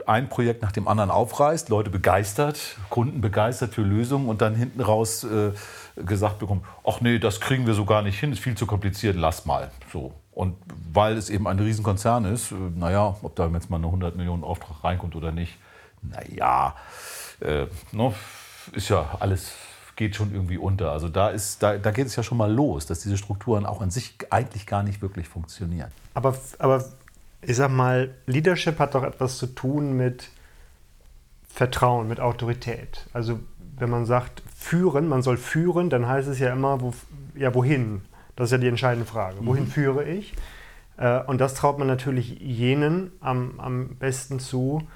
ein Projekt nach dem anderen aufreißt, Leute begeistert, Kunden begeistert für Lösungen und dann hinten raus äh, gesagt bekommt, ach nee, das kriegen wir so gar nicht hin, ist viel zu kompliziert, lass mal. So. Und weil es eben ein Riesenkonzern ist, äh, naja, ob da jetzt mal eine 100 Millionen Auftrag reinkommt oder nicht, naja, äh, no, ne, ist ja alles geht schon irgendwie unter. Also da, ist, da, da geht es ja schon mal los, dass diese Strukturen auch an sich eigentlich gar nicht wirklich funktionieren. Aber, aber ich sag mal, Leadership hat doch etwas zu tun mit Vertrauen, mit Autorität. Also wenn man sagt, führen, man soll führen, dann heißt es ja immer, wo, ja, wohin? Das ist ja die entscheidende Frage. Wohin mhm. führe ich? Äh, und das traut man natürlich jenen am, am besten zu,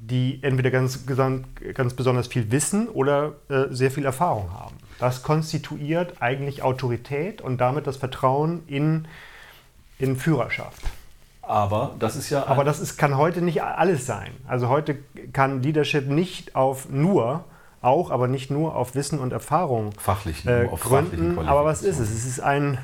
die entweder ganz, ganz besonders viel wissen oder äh, sehr viel Erfahrung haben. Das konstituiert eigentlich Autorität und damit das Vertrauen in, in Führerschaft. Aber das ist ja. Aber das ist, kann heute nicht alles sein. Also heute kann Leadership nicht auf nur, auch, aber nicht nur auf Wissen und Erfahrung fachlich, äh, gründen. Aber was ist es? Es ist ein,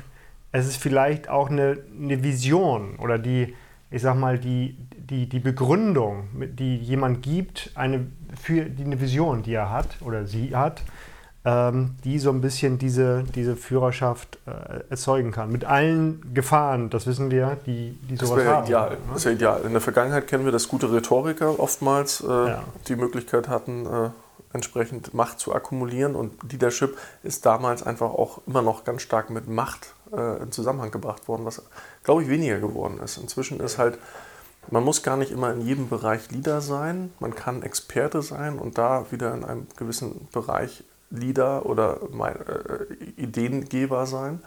es ist vielleicht auch eine, eine Vision oder die, ich sag mal, die, die, die Begründung, die jemand gibt, eine, für die, eine Vision, die er hat oder sie hat, ähm, die so ein bisschen diese, diese Führerschaft äh, erzeugen kann. Mit allen Gefahren, das wissen wir, die, die das sowas haben. Ideal. Ne? Das ja ideal. In der Vergangenheit kennen wir, dass gute Rhetoriker oftmals äh, ja. die Möglichkeit hatten, äh, entsprechend Macht zu akkumulieren. Und Leadership ist damals einfach auch immer noch ganz stark mit Macht äh, in Zusammenhang gebracht worden, was, glaube ich, weniger geworden ist. Inzwischen ist halt man muss gar nicht immer in jedem Bereich Leader sein. Man kann Experte sein und da wieder in einem gewissen Bereich Leader oder äh, Ideengeber sein.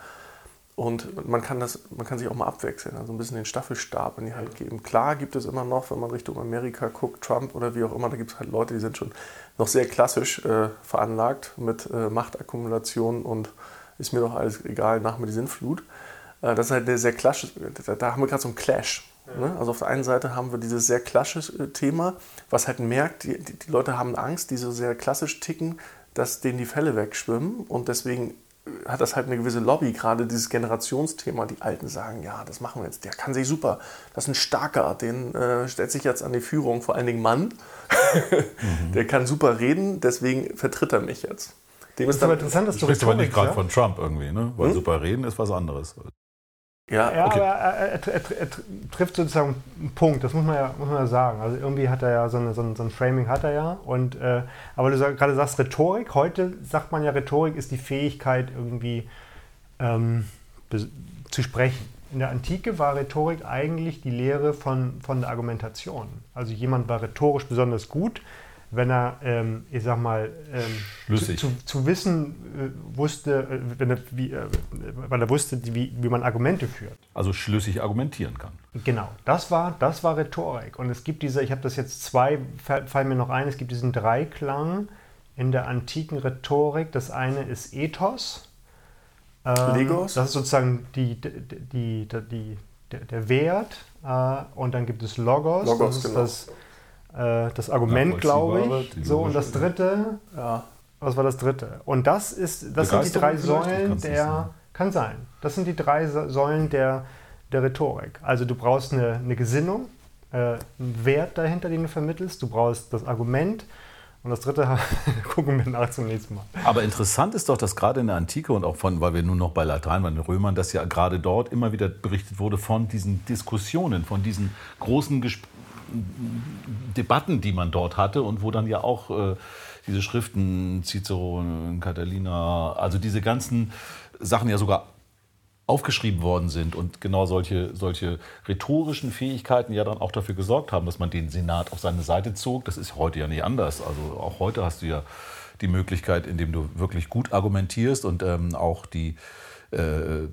Und man kann, das, man kann sich auch mal abwechseln, also ein bisschen den Staffelstab in die Hand geben. Klar gibt es immer noch, wenn man Richtung Amerika guckt, Trump oder wie auch immer, da gibt es halt Leute, die sind schon noch sehr klassisch äh, veranlagt mit äh, Machtakkumulation und ist mir doch alles egal, nach mir die Sinnflut. Äh, das ist halt sehr klassisch, da, da haben wir gerade so einen Clash. Ne? Also auf der einen Seite haben wir dieses sehr klassische Thema, was halt merkt, die, die Leute haben Angst, die so sehr klassisch ticken, dass denen die Fälle wegschwimmen und deswegen hat das halt eine gewisse Lobby, gerade dieses Generationsthema. Die Alten sagen, ja, das machen wir jetzt. Der kann sich super. Das ist ein starker, den äh, stellt sich jetzt an die Führung, vor allen Dingen Mann. mhm. Der kann super reden, deswegen vertritt er mich jetzt. Dem ist, ist aber interessant, dass du sprichst aber nicht gerade ja? von Trump irgendwie, ne? Weil hm? super reden ist was anderes. Ja, ja okay. aber er, er, er, er, trifft sozusagen einen Punkt, das muss man ja, muss man ja sagen. Also irgendwie hat er ja so, eine, so, ein, so ein Framing hat er ja. Und, äh, aber du sag, gerade sagst Rhetorik, heute sagt man ja, Rhetorik ist die Fähigkeit irgendwie ähm, zu sprechen. In der Antike war Rhetorik eigentlich die Lehre von, von der Argumentation. Also jemand war rhetorisch besonders gut, wenn er, ähm, ich sag mal, ähm, zu, zu, zu, wissen äh, wusste, äh, wenn er, wie, äh, weil er wusste, wie, wie man Argumente führt. Also schlüssig argumentieren kann. Genau, das war, das war Rhetorik. Und es gibt diese, ich habe das jetzt zwei, fallen mir noch ein, es gibt diesen Dreiklang in der antiken Rhetorik. Das eine ist Ethos. Ähm, Legos. Das ist sozusagen die, die, die, die der, der Wert. Äh, und dann gibt es Logos. Logos das ist genau. das äh, das Argument, glaube ich. So, und das dritte, ja. was war das dritte? Und das ist, das sind die drei Säulen der, kann sein, das sind die drei Säulen der, der Rhetorik. Also du brauchst eine, eine Gesinnung, äh, einen Wert dahinter, den du vermittelst, du brauchst das Argument, und das dritte gucken wir nach zum nächsten Mal. Aber interessant ist doch, dass gerade in der Antike und auch von, weil wir nun noch bei Latein, bei den Römern, dass ja gerade dort immer wieder berichtet wurde von diesen Diskussionen, von diesen großen Gesprächen Debatten, die man dort hatte und wo dann ja auch äh, diese Schriften, Cicero, Catalina, also diese ganzen Sachen ja sogar aufgeschrieben worden sind und genau solche, solche rhetorischen Fähigkeiten ja dann auch dafür gesorgt haben, dass man den Senat auf seine Seite zog. Das ist heute ja nicht anders. Also auch heute hast du ja die Möglichkeit, indem du wirklich gut argumentierst und ähm, auch die äh,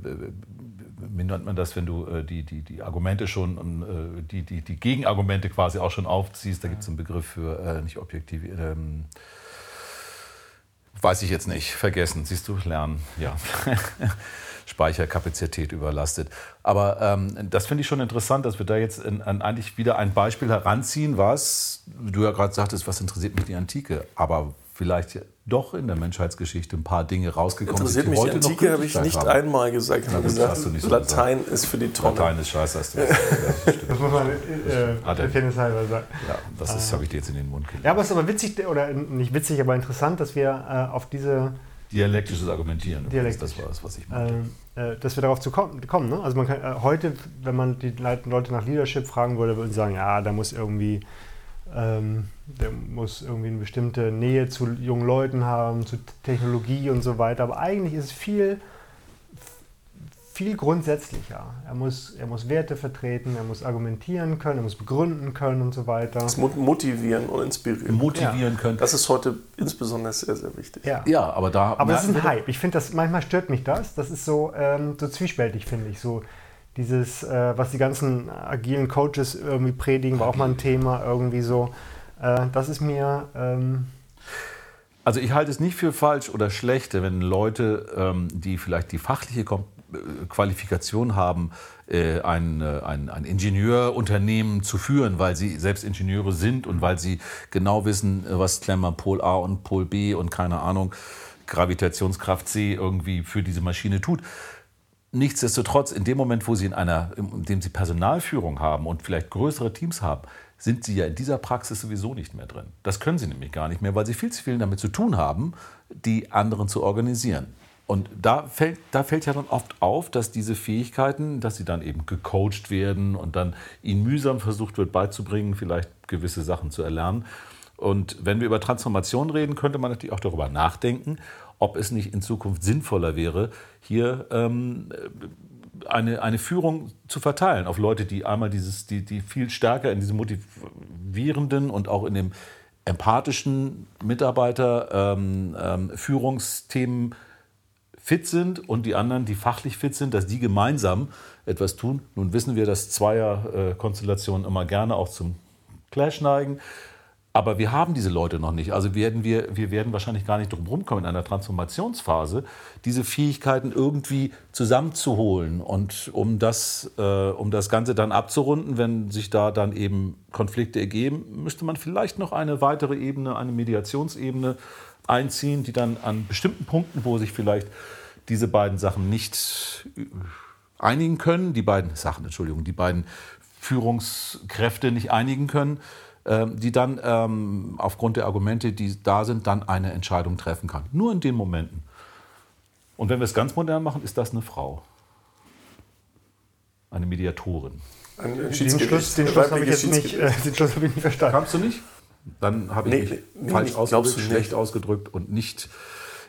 wie man das, wenn du äh, die, die, die Argumente schon, äh, die, die, die Gegenargumente quasi auch schon aufziehst. Da gibt es einen Begriff für, äh, nicht objektiv, ähm, weiß ich jetzt nicht, vergessen. Siehst du, lernen, ja. Speicherkapazität überlastet. Aber ähm, das finde ich schon interessant, dass wir da jetzt in, in eigentlich wieder ein Beispiel heranziehen, was, du ja gerade sagtest, was interessiert mich die Antike, aber vielleicht doch in der Menschheitsgeschichte ein paar Dinge rausgekommen sind. Interessiert mich die Antike, habe ich nicht haben. einmal gesagt. Ich habe gesagt, so Latein gesagt. ist für die Tonne. Latein ist scheiße, hast du gesagt. Ja, das, muss man äh, erkenntnishalber sagen. Ja, das ist, habe ich dir jetzt in den Mund gelegt. Ja, aber es ist aber witzig, oder nicht witzig, aber interessant, dass wir äh, auf diese... Dialektisches Argumentieren, Dialektisch. das war es, was ich meinte. Äh, äh, dass wir darauf zu kommen. kommen ne? Also man kann, äh, heute, wenn man die Leute nach Leadership fragen würde, würden sie sagen, ja, da muss irgendwie ähm, der muss irgendwie eine bestimmte Nähe zu jungen Leuten haben, zu Technologie und so weiter. Aber eigentlich ist es viel, viel grundsätzlicher. Er muss, er muss Werte vertreten, er muss argumentieren können, er muss begründen können und so weiter. Das motivieren und inspirieren. Motivieren ja. können. Das ist heute insbesondere sehr, sehr wichtig. Ja, ja aber da. Aber es ist ein Hype. Ich finde das, manchmal stört mich das. Das ist so, ähm, so zwiespältig, finde ich. So, dieses, äh, was die ganzen agilen Coaches irgendwie predigen, war auch mal ein Thema irgendwie so. Äh, das ist mir. Ähm also ich halte es nicht für falsch oder schlecht, wenn Leute, ähm, die vielleicht die fachliche Kom äh, Qualifikation haben, äh, ein, äh, ein, ein Ingenieurunternehmen zu führen, weil sie selbst Ingenieure sind und weil sie genau wissen, was Klemmer Pol A und Pol B und keine Ahnung, Gravitationskraft C irgendwie für diese Maschine tut. Nichtsdestotrotz, in dem Moment, wo Sie in einer, in dem Sie Personalführung haben und vielleicht größere Teams haben, sind Sie ja in dieser Praxis sowieso nicht mehr drin. Das können Sie nämlich gar nicht mehr, weil Sie viel zu viel damit zu tun haben, die anderen zu organisieren. Und da fällt, da fällt ja dann oft auf, dass diese Fähigkeiten, dass sie dann eben gecoacht werden und dann ihnen mühsam versucht wird beizubringen, vielleicht gewisse Sachen zu erlernen. Und wenn wir über Transformation reden, könnte man natürlich auch darüber nachdenken, ob es nicht in Zukunft sinnvoller wäre, hier ähm, eine, eine Führung zu verteilen auf Leute, die einmal dieses, die, die viel stärker in diesem motivierenden und auch in dem empathischen Mitarbeiter-Führungsthemen ähm, ähm, fit sind und die anderen, die fachlich fit sind, dass die gemeinsam etwas tun. Nun wissen wir, dass Zweierkonstellationen immer gerne auch zum Clash neigen. Aber wir haben diese Leute noch nicht. Also werden wir, wir werden wahrscheinlich gar nicht drum rumkommen in einer Transformationsphase, diese Fähigkeiten irgendwie zusammenzuholen. Und um das, äh, um das Ganze dann abzurunden, wenn sich da dann eben Konflikte ergeben, müsste man vielleicht noch eine weitere Ebene, eine Mediationsebene einziehen, die dann an bestimmten Punkten, wo sich vielleicht diese beiden Sachen nicht einigen können, die beiden Sachen, Entschuldigung, die beiden Führungskräfte nicht einigen können, die dann ähm, aufgrund der Argumente, die da sind, dann eine Entscheidung treffen kann. Nur in den Momenten. Und wenn wir es ganz modern machen, ist das eine Frau. Eine Mediatorin. Ein den Schluss, den Schluss habe ich jetzt nicht, äh, den Schluss hab ich nicht verstanden. Kamst du nicht? Dann habe ich nee, mich nee, falsch nee, ausgedrückt, schlecht ausgedrückt und nicht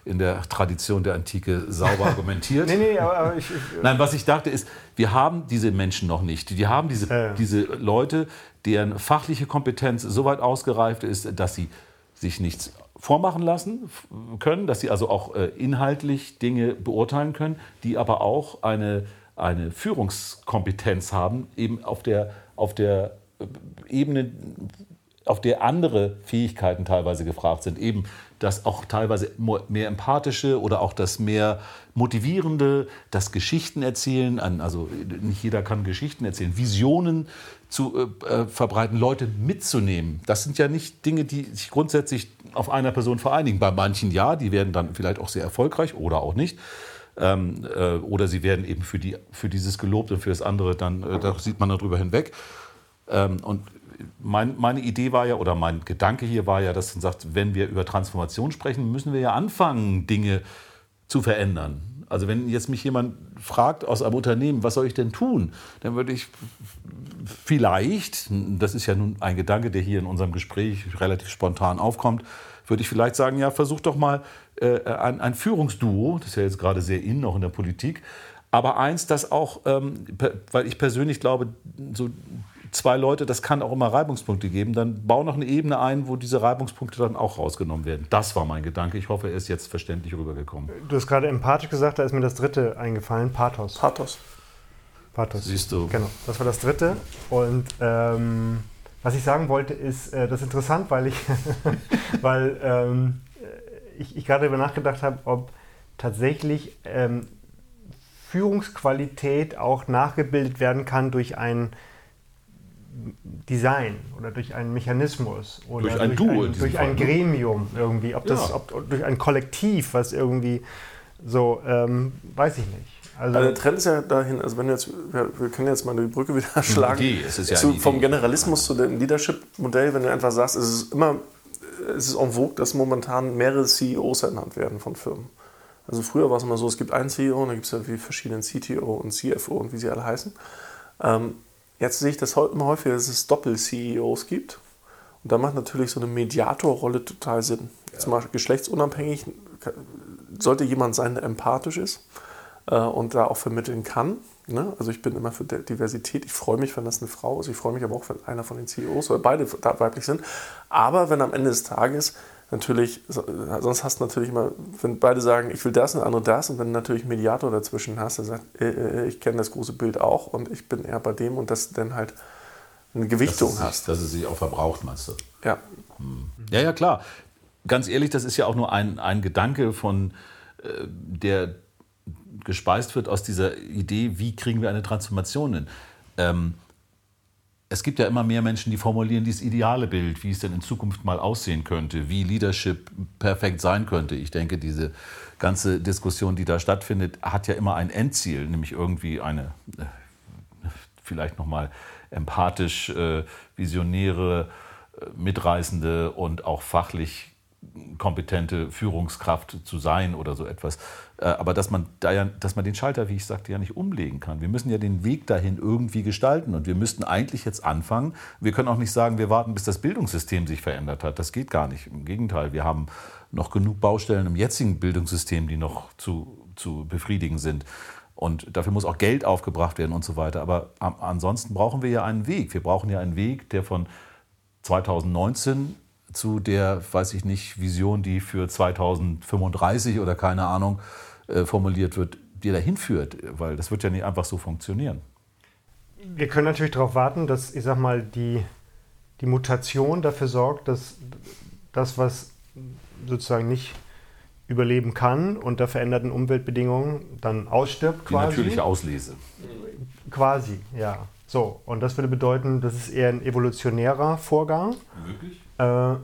in der Tradition der Antike sauber argumentiert. nee, nee, aber, aber ich, ich, Nein, was ich dachte ist, wir haben diese Menschen noch nicht. Die haben diese, äh. diese Leute, deren fachliche Kompetenz so weit ausgereift ist, dass sie sich nichts vormachen lassen können, dass sie also auch äh, inhaltlich Dinge beurteilen können, die aber auch eine, eine Führungskompetenz haben, eben auf der, auf der äh, Ebene, auf der andere Fähigkeiten teilweise gefragt sind. Eben das auch teilweise mehr empathische oder auch das mehr motivierende, das Geschichten erzählen, also nicht jeder kann Geschichten erzählen, Visionen zu äh, äh, verbreiten, Leute mitzunehmen. Das sind ja nicht Dinge, die sich grundsätzlich auf einer Person vereinigen. Bei manchen ja, die werden dann vielleicht auch sehr erfolgreich oder auch nicht. Ähm, äh, oder sie werden eben für, die, für dieses gelobt und für das andere dann, äh, da sieht man darüber hinweg. Ähm, und mein, meine Idee war ja, oder mein Gedanke hier war ja, dass man sagt, wenn wir über Transformation sprechen, müssen wir ja anfangen, Dinge zu verändern. Also wenn jetzt mich jemand fragt aus einem Unternehmen, was soll ich denn tun, dann würde ich vielleicht, das ist ja nun ein Gedanke, der hier in unserem Gespräch relativ spontan aufkommt, würde ich vielleicht sagen, ja, versuch doch mal äh, ein, ein, Führungsduo, das ist ja jetzt gerade sehr in, auch in der Politik, aber eins, das auch, ähm, weil ich persönlich glaube, so zwei Leute, das kann auch immer Reibungspunkte geben. Dann bau noch eine Ebene ein, wo diese Reibungspunkte dann auch rausgenommen werden. Das war mein Gedanke. Ich hoffe, er ist jetzt verständlich rübergekommen. Du hast gerade empathisch gesagt, da ist mir das dritte eingefallen, Pathos. Pathos. Pathos. Siehst du. Genau, das war das dritte. Und ähm, was ich sagen wollte, ist, äh, das ist interessant, weil ich, weil, ähm, ich, ich gerade darüber nachgedacht habe, ob tatsächlich ähm, Führungsqualität auch nachgebildet werden kann durch ein Design oder durch einen Mechanismus oder durch ein, durch Duo ein, durch ein ne? Gremium irgendwie, ob das, ja. ob, durch ein Kollektiv, was irgendwie so, ähm, weiß ich nicht. Also, also, der Trend ist ja dahin, also wenn du jetzt, wir, wir können jetzt mal die Brücke wieder schlagen, Idee, es ist ja zu, vom Generalismus zu dem Leadership-Modell, wenn du einfach sagst, es ist immer, es ist en vogue, dass momentan mehrere CEOs ernannt werden von Firmen. Also früher war es immer so, es gibt einen CEO und dann gibt es ja wie verschiedene CTO und CFO und wie sie alle heißen. Ähm, Jetzt sehe ich das immer häufiger, dass es Doppel-CEOs gibt. Und da macht natürlich so eine Mediatorrolle total Sinn. Ja. Zum Beispiel geschlechtsunabhängig sollte jemand sein, der empathisch ist äh, und da auch vermitteln kann. Ne? Also ich bin immer für Diversität. Ich freue mich, wenn das eine Frau ist. Ich freue mich aber auch, wenn einer von den CEOs oder beide da weiblich sind. Aber wenn am Ende des Tages natürlich, sonst hast du natürlich immer, wenn beide sagen, ich will das und der andere das, und wenn du natürlich einen Mediator dazwischen hast, der sagt, äh, äh, ich kenne das große Bild auch und ich bin eher bei dem und das dann halt eine Gewichtung dass hast. Dass es sich auch verbraucht, meinst du? Ja. Hm. Ja, ja, klar. Ganz ehrlich, das ist ja auch nur ein, ein Gedanke von, äh, der gespeist wird aus dieser Idee, wie kriegen wir eine Transformation hin. Ähm, es gibt ja immer mehr Menschen, die formulieren dieses ideale Bild, wie es denn in Zukunft mal aussehen könnte, wie Leadership perfekt sein könnte. Ich denke, diese ganze Diskussion, die da stattfindet, hat ja immer ein Endziel, nämlich irgendwie eine äh, vielleicht nochmal empathisch äh, visionäre, äh, mitreißende und auch fachlich kompetente Führungskraft zu sein oder so etwas. Äh, aber dass man, da ja, dass man den Schalter, wie ich sagte, ja nicht umlegen kann. Wir müssen ja den Weg dahin irgendwie gestalten und wir müssten eigentlich jetzt anfangen. Wir können auch nicht sagen, wir warten, bis das Bildungssystem sich verändert hat. Das geht gar nicht. Im Gegenteil, wir haben noch genug Baustellen im jetzigen Bildungssystem, die noch zu, zu befriedigen sind. Und dafür muss auch Geld aufgebracht werden und so weiter. Aber ansonsten brauchen wir ja einen Weg. Wir brauchen ja einen Weg, der von 2019 zu der, weiß ich nicht, Vision, die für 2035 oder keine Ahnung formuliert wird, die dahin führt, weil das wird ja nicht einfach so funktionieren. Wir können natürlich darauf warten, dass, ich sag mal, die, die Mutation dafür sorgt, dass das, was sozusagen nicht überleben kann unter veränderten Umweltbedingungen, dann ausstirbt quasi. Die natürliche Auslese. Quasi, ja. So, und das würde bedeuten, das ist eher ein evolutionärer Vorgang. Wirklich? Äh,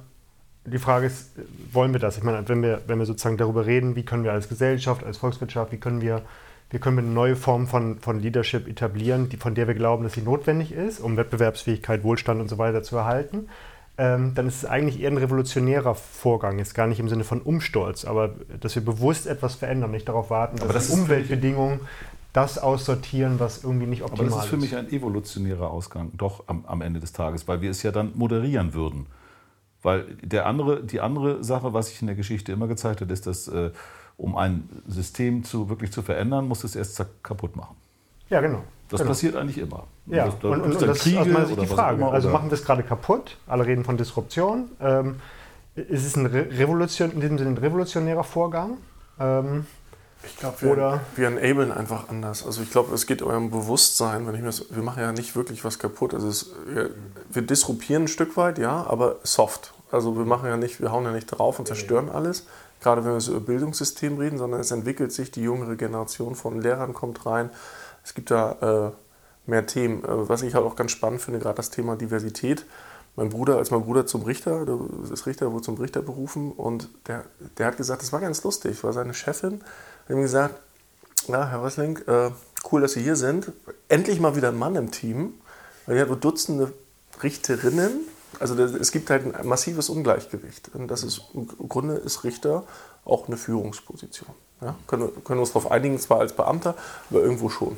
die Frage ist, wollen wir das? Ich meine, wenn wir, wenn wir sozusagen darüber reden, wie können wir als Gesellschaft, als Volkswirtschaft, wie können wir, wie können wir eine neue Form von, von Leadership etablieren, die, von der wir glauben, dass sie notwendig ist, um Wettbewerbsfähigkeit, Wohlstand und so weiter zu erhalten, ähm, dann ist es eigentlich eher ein revolutionärer Vorgang, jetzt gar nicht im Sinne von Umsturz, aber dass wir bewusst etwas verändern, nicht darauf warten, dass das die Umweltbedingungen das aussortieren, was irgendwie nicht optimal ist. Aber das ist für mich ein evolutionärer Ausgang, doch am, am Ende des Tages, weil wir es ja dann moderieren würden. Weil der andere, die andere Sache, was sich in der Geschichte immer gezeigt hat, ist, dass äh, um ein System zu, wirklich zu verändern, muss es erst kaputt machen. Ja, genau. Das genau. passiert eigentlich immer. Ja, das, und, und, und das Kriege ist aus meiner Sicht die Frage. Immer, also machen wir es gerade kaputt, alle reden von Disruption. Ähm, ist es ein Revolution, in diesem Sinne ein revolutionärer Vorgang? Ähm, ich glaube, wir, wir enablen einfach anders. Also ich glaube, es geht um Bewusstsein. Wenn ich mir das, wir machen ja nicht wirklich was kaputt. Also es, wir, wir, disruptieren ein Stück weit, ja, aber soft. Also wir machen ja nicht, wir hauen ja nicht drauf und zerstören alles. Gerade wenn wir über Bildungssystem reden, sondern es entwickelt sich, die jüngere Generation von Lehrern kommt rein. Es gibt da äh, mehr Themen. Äh, was ich halt auch ganz spannend finde, gerade das Thema Diversität. Mein Bruder, als mein Bruder zum Richter, das Richter wurde zum Richter berufen und der, der hat gesagt, das war ganz lustig, war seine Chefin wir haben gesagt, ja, Herr Wessling, äh, cool, dass Sie hier sind. Endlich mal wieder ein Mann im Team. Weil wir haben Dutzende Richterinnen. Also es gibt halt ein massives Ungleichgewicht. Und das ist im Grunde ist Richter auch eine Führungsposition. Ja? Können, können wir uns darauf einigen, zwar als Beamter, aber irgendwo schon.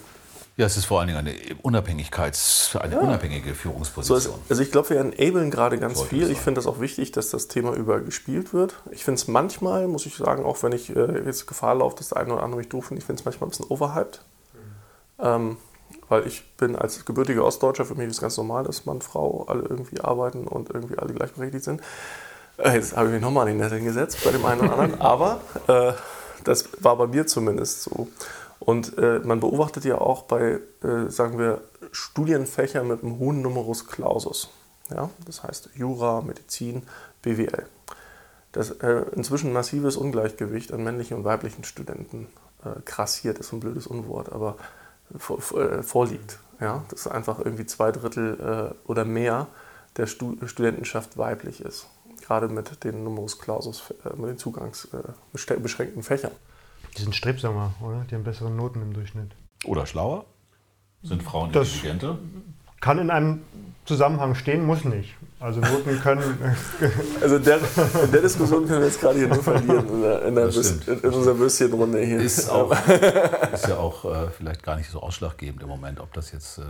Ja, es ist vor allen Dingen eine Unabhängigkeits-, eine ja. unabhängige Führungsposition. So, also ich glaube, wir enablen gerade ganz Wollte viel. Ich finde das auch wichtig, dass das Thema überall gespielt wird. Ich finde es manchmal, muss ich sagen, auch wenn ich äh, jetzt Gefahr laufe, dass der eine oder andere mich doof findet, ich finde es manchmal ein bisschen overhyped. Mhm. Ähm, weil ich bin als gebürtiger Ostdeutscher, für mich ist es ganz normal, dass Mann, Frau alle irgendwie arbeiten und irgendwie alle gleichberechtigt sind. Äh, jetzt habe ich mich nochmal in den Netteln gesetzt bei dem einen oder anderen, aber äh, das war bei mir zumindest so. Und äh, man beobachtet ja auch bei, äh, sagen wir, Studienfächern mit einem hohen Numerus Clausus. Ja? Das heißt Jura, Medizin, BWL. Das äh, inzwischen massives Ungleichgewicht an männlichen und weiblichen Studenten äh, krassiert, ist ein blödes Unwort, aber vor, äh, vorliegt. Ja? Dass einfach irgendwie zwei Drittel äh, oder mehr der Stu Studentenschaft weiblich ist. Gerade mit den Numerus Clausus, mit den zugangsbeschränkten Fächern. Die sind strebsamer, oder? Die haben bessere Noten im Durchschnitt. Oder schlauer? Sind Frauen das intelligenter? Kann in einem Zusammenhang stehen, muss nicht. Also Noten können. also der, in der Diskussion können wir jetzt gerade hier nur verlieren, in, der, in, der in, in unserer Würstchenrunde hier. Ist, auch, ist ja auch äh, vielleicht gar nicht so ausschlaggebend im Moment, ob das jetzt äh,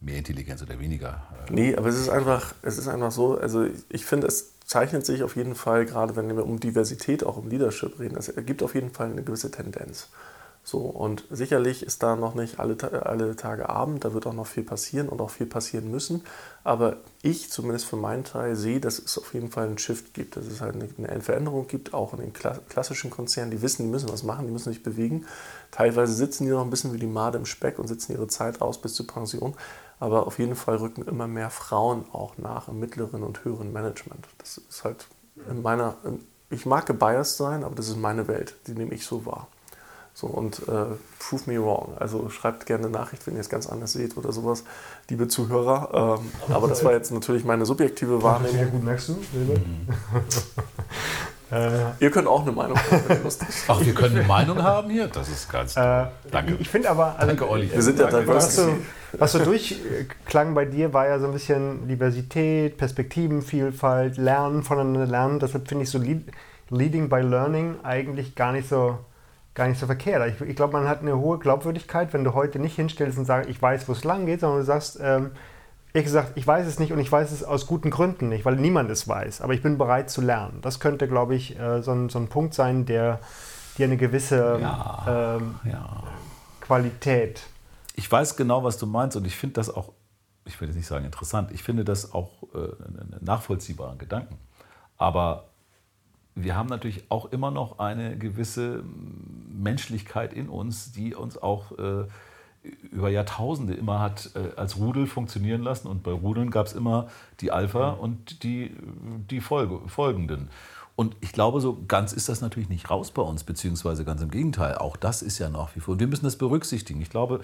mehr Intelligenz oder weniger. Äh, nee, aber es ist einfach, es ist einfach so, also ich, ich finde, es zeichnet sich auf jeden Fall, gerade wenn wir um Diversität, auch um Leadership reden, es ergibt auf jeden Fall eine gewisse Tendenz. So, und sicherlich ist da noch nicht alle, alle Tage Abend, da wird auch noch viel passieren und auch viel passieren müssen. Aber ich, zumindest für meinen Teil, sehe, dass es auf jeden Fall einen Shift gibt, dass es halt eine Veränderung gibt, auch in den klassischen Konzernen, die wissen, die müssen was machen, die müssen sich bewegen. Teilweise sitzen die noch ein bisschen wie die Made im Speck und sitzen ihre Zeit aus bis zur Pension. Aber auf jeden Fall rücken immer mehr Frauen auch nach im mittleren und höheren Management. Das ist halt in meiner, ich mag gebiased sein, aber das ist meine Welt, die nehme ich so wahr. So, und äh, prove me wrong. Also schreibt gerne eine Nachricht, wenn ihr es ganz anders seht oder sowas, liebe Zuhörer. Ähm, aber das war jetzt natürlich meine subjektive Wahrnehmung. Sehr gut, merkst du, mhm. Ihr könnt auch eine Meinung haben, lustig. Ach, wir können eine Meinung haben hier? Das ist ganz. Äh, Danke. Ich finde aber. Also, Danke, Olli. Wir sind ja was, so, was so durchklang bei dir, war ja so ein bisschen Diversität, Perspektivenvielfalt, Lernen voneinander lernen. Deshalb finde ich so Leading by Learning eigentlich gar nicht so gar nicht so verkehrt. Ich, ich glaube, man hat eine hohe Glaubwürdigkeit, wenn du heute nicht hinstellst und sagst, ich weiß, wo es lang geht, sondern du sagst, ähm, ich gesagt, ich weiß es nicht und ich weiß es aus guten Gründen nicht, weil niemand es weiß. Aber ich bin bereit zu lernen. Das könnte, glaube ich, äh, so, ein, so, ein, Punkt sein, der dir eine gewisse ja, ähm, ja. Qualität. Ich weiß genau, was du meinst und ich finde das auch, ich will jetzt nicht sagen interessant, ich finde das auch äh, einen nachvollziehbaren Gedanken. Aber wir haben natürlich auch immer noch eine gewisse Menschlichkeit in uns, die uns auch äh, über Jahrtausende immer hat äh, als Rudel funktionieren lassen. Und bei Rudeln gab es immer die Alpha mhm. und die, die Folge, Folgenden. Und ich glaube, so ganz ist das natürlich nicht raus bei uns, beziehungsweise ganz im Gegenteil. Auch das ist ja nach wie vor. Und wir müssen das berücksichtigen. Ich glaube,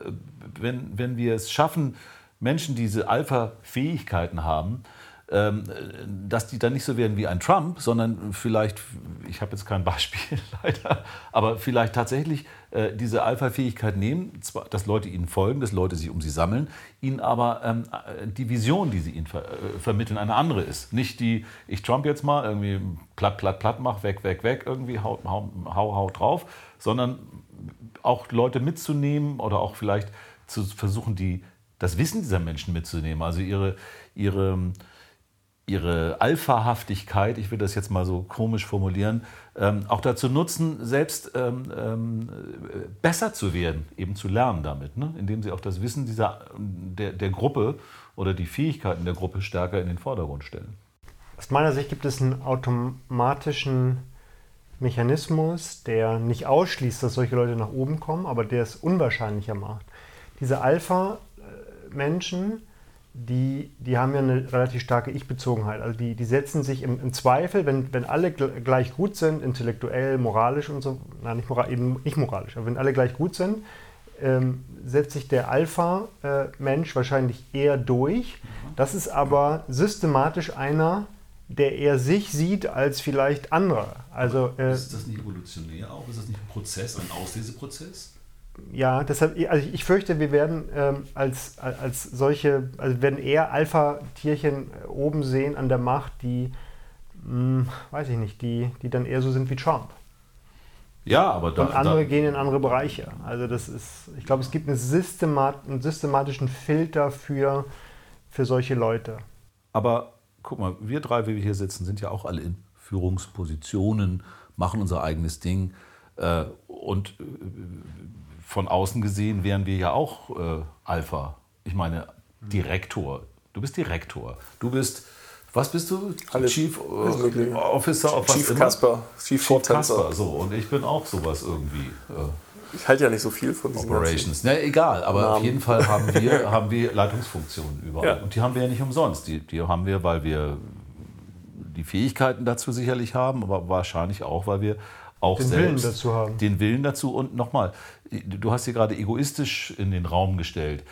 äh, wenn, wenn wir es schaffen, Menschen diese Alpha-Fähigkeiten haben, dass die dann nicht so werden wie ein Trump, sondern vielleicht, ich habe jetzt kein Beispiel leider, aber vielleicht tatsächlich äh, diese Alpha-Fähigkeit nehmen, dass Leute ihnen folgen, dass Leute sich um sie sammeln, ihnen aber ähm, die Vision, die sie ihnen ver äh, vermitteln, eine andere ist. Nicht die, ich Trump jetzt mal irgendwie platt, platt, platt mach, weg, weg, weg, irgendwie hau, hau, hau, hau drauf, sondern auch Leute mitzunehmen oder auch vielleicht zu versuchen, die, das Wissen dieser Menschen mitzunehmen, also ihre, ihre ihre Alphahaftigkeit, ich will das jetzt mal so komisch formulieren, ähm, auch dazu nutzen, selbst ähm, ähm, besser zu werden, eben zu lernen damit, ne? indem sie auch das Wissen dieser, der, der Gruppe oder die Fähigkeiten der Gruppe stärker in den Vordergrund stellen. Aus meiner Sicht gibt es einen automatischen Mechanismus, der nicht ausschließt, dass solche Leute nach oben kommen, aber der es unwahrscheinlicher macht. Diese Alpha-Menschen, die, die haben ja eine relativ starke Ich-Bezogenheit. Also die, die setzen sich im, im, Zweifel, wenn, wenn alle gleich gut sind, intellektuell, moralisch und so, nein, nicht, moral, eben nicht moralisch, aber wenn alle gleich gut sind, ähm, setzt sich der Alpha-Mensch wahrscheinlich eher durch. Das ist aber systematisch einer, der eher sich sieht als vielleicht andere. Also, äh, ist das nicht evolutionär auch? Ist das nicht ein Prozess, ein Ausleseprozess? Ja, deshalb, also ich fürchte, wir werden ähm, als, als solche, also werden eher Alpha-Tierchen äh, oben sehen an der Macht, die, mh, hm, weiß ich nicht, die, die dann eher so sind wie Trump. Ja, aber da, Und andere da, gehen in andere Bereiche. Also das ist, ich glaube, es gibt eine Systemat, einen systematischen Filter für, für solche Leute. Aber guck mal, wir drei, wie wir hier sitzen, sind ja auch alle in Führungspositionen, machen unser eigenes Ding. Äh, und äh, von außen gesehen wären wir ja auch äh, Alpha. Ich meine, Direktor. Du bist Direktor. Du bist, was bist du? Alles, Chief äh, Officer of Chief Casper. Chief, Chief Casper, so. Und ich bin auch sowas irgendwie. Äh, ich halte ja nicht so viel von Operations. Na, egal, aber Namen. auf jeden Fall haben wir, haben wir Leitungsfunktionen überall. Ja. Und die haben wir ja nicht umsonst. Die, die haben wir, weil wir die Fähigkeiten dazu sicherlich haben, aber wahrscheinlich auch, weil wir auch den selbst Willen dazu haben. Den Willen dazu. Und nochmal, du hast hier gerade egoistisch in den Raum gestellt.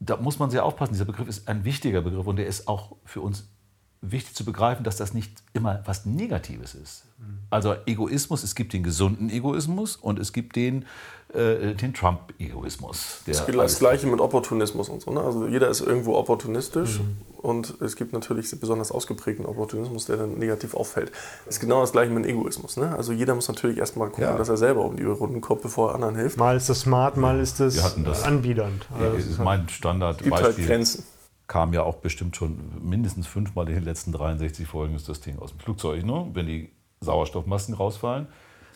Da muss man sehr aufpassen. Dieser Begriff ist ein wichtiger Begriff und der ist auch für uns wichtig zu begreifen, dass das nicht immer was Negatives ist. Also Egoismus, es gibt den gesunden Egoismus und es gibt den, äh, den Trump-Egoismus. Das gilt das Gleiche mit Opportunismus und so. Ne? Also jeder ist irgendwo opportunistisch mhm. und es gibt natürlich besonders ausgeprägten Opportunismus, der dann negativ auffällt. Das ist genau das Gleiche mit Egoismus. Ne? Also jeder muss natürlich erstmal gucken, ja. dass er selber um die Runden kommt, bevor er anderen hilft. Mal ist das smart, mal ist das, das anbiedernd. Also ist mein Standardbeispiel. Halt Grenzen kam ja auch bestimmt schon mindestens fünfmal in den letzten 63 Folgen ist das Ding aus dem Flugzeug. Ne? Wenn die Sauerstoffmasken rausfallen,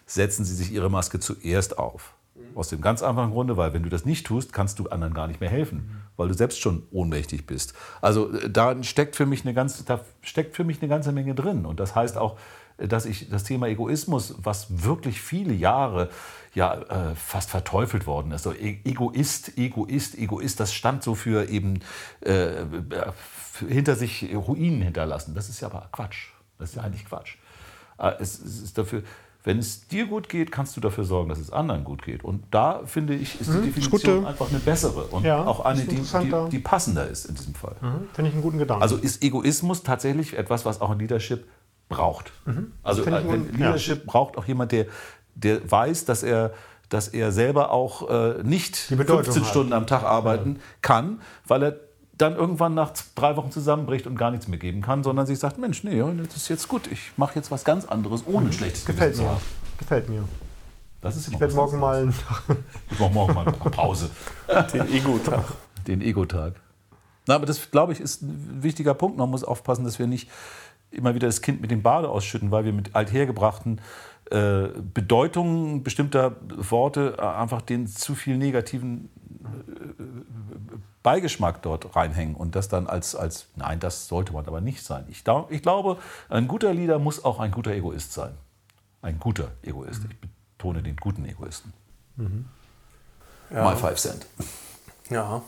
setzen Sie sich Ihre Maske zuerst auf. Aus dem ganz einfachen Grunde, weil wenn du das nicht tust, kannst du anderen gar nicht mehr helfen, weil du selbst schon ohnmächtig bist. Also äh, da steckt für mich eine ganze, da steckt für mich eine ganze Menge drin. Und das heißt auch, dass ich das Thema Egoismus, was wirklich viele Jahre ja äh, fast verteufelt worden ist. Also Egoist, Egoist, Egoist, das stand so für eben äh, hinter sich Ruinen hinterlassen. Das ist ja aber Quatsch. Das ist ja eigentlich Quatsch. Äh, es, es, ist dafür, wenn es dir gut geht, kannst du dafür sorgen, dass es anderen gut geht. Und da finde ich, ist die mhm, Definition ist einfach eine bessere und ja, auch eine, die, die, die, passender ist in diesem Fall. Mhm, finde ich einen guten Gedanken. Also ist Egoismus tatsächlich etwas, was auch ein Leadership braucht. Mhm, also äh, Leadership ja. braucht auch jemand, der der weiß, dass er dass er selber auch äh, nicht 15 hat. Stunden am Tag arbeiten ja. kann, weil er dann irgendwann nach drei Wochen zusammenbricht und gar nichts mehr geben kann, sondern sich sagt, Mensch, nee, das ist jetzt gut, ich mache jetzt was ganz anderes, ohne mhm. schlechtes Gefällt Gewissen mir. Gefällt mir. Das ist ich werde morgen mal... ich mache morgen mal eine Pause. Den Ego-Tag. Den Ego-Tag. Na, aber das, glaube ich, ist ein wichtiger Punkt. Man muss aufpassen, dass wir nicht immer wieder das Kind mit dem Bade ausschütten, weil wir mit althergebrachten äh, Bedeutungen bestimmter Worte äh, einfach den zu viel negativen äh, Beigeschmack dort reinhängen und das dann als, als nein, das sollte man aber nicht sein. Ich, ich glaube, ein guter Leader muss auch ein guter Egoist sein. Ein guter Egoist. Ich betone den guten Egoisten. Mhm. Ja. Mal Five Cent. Ja,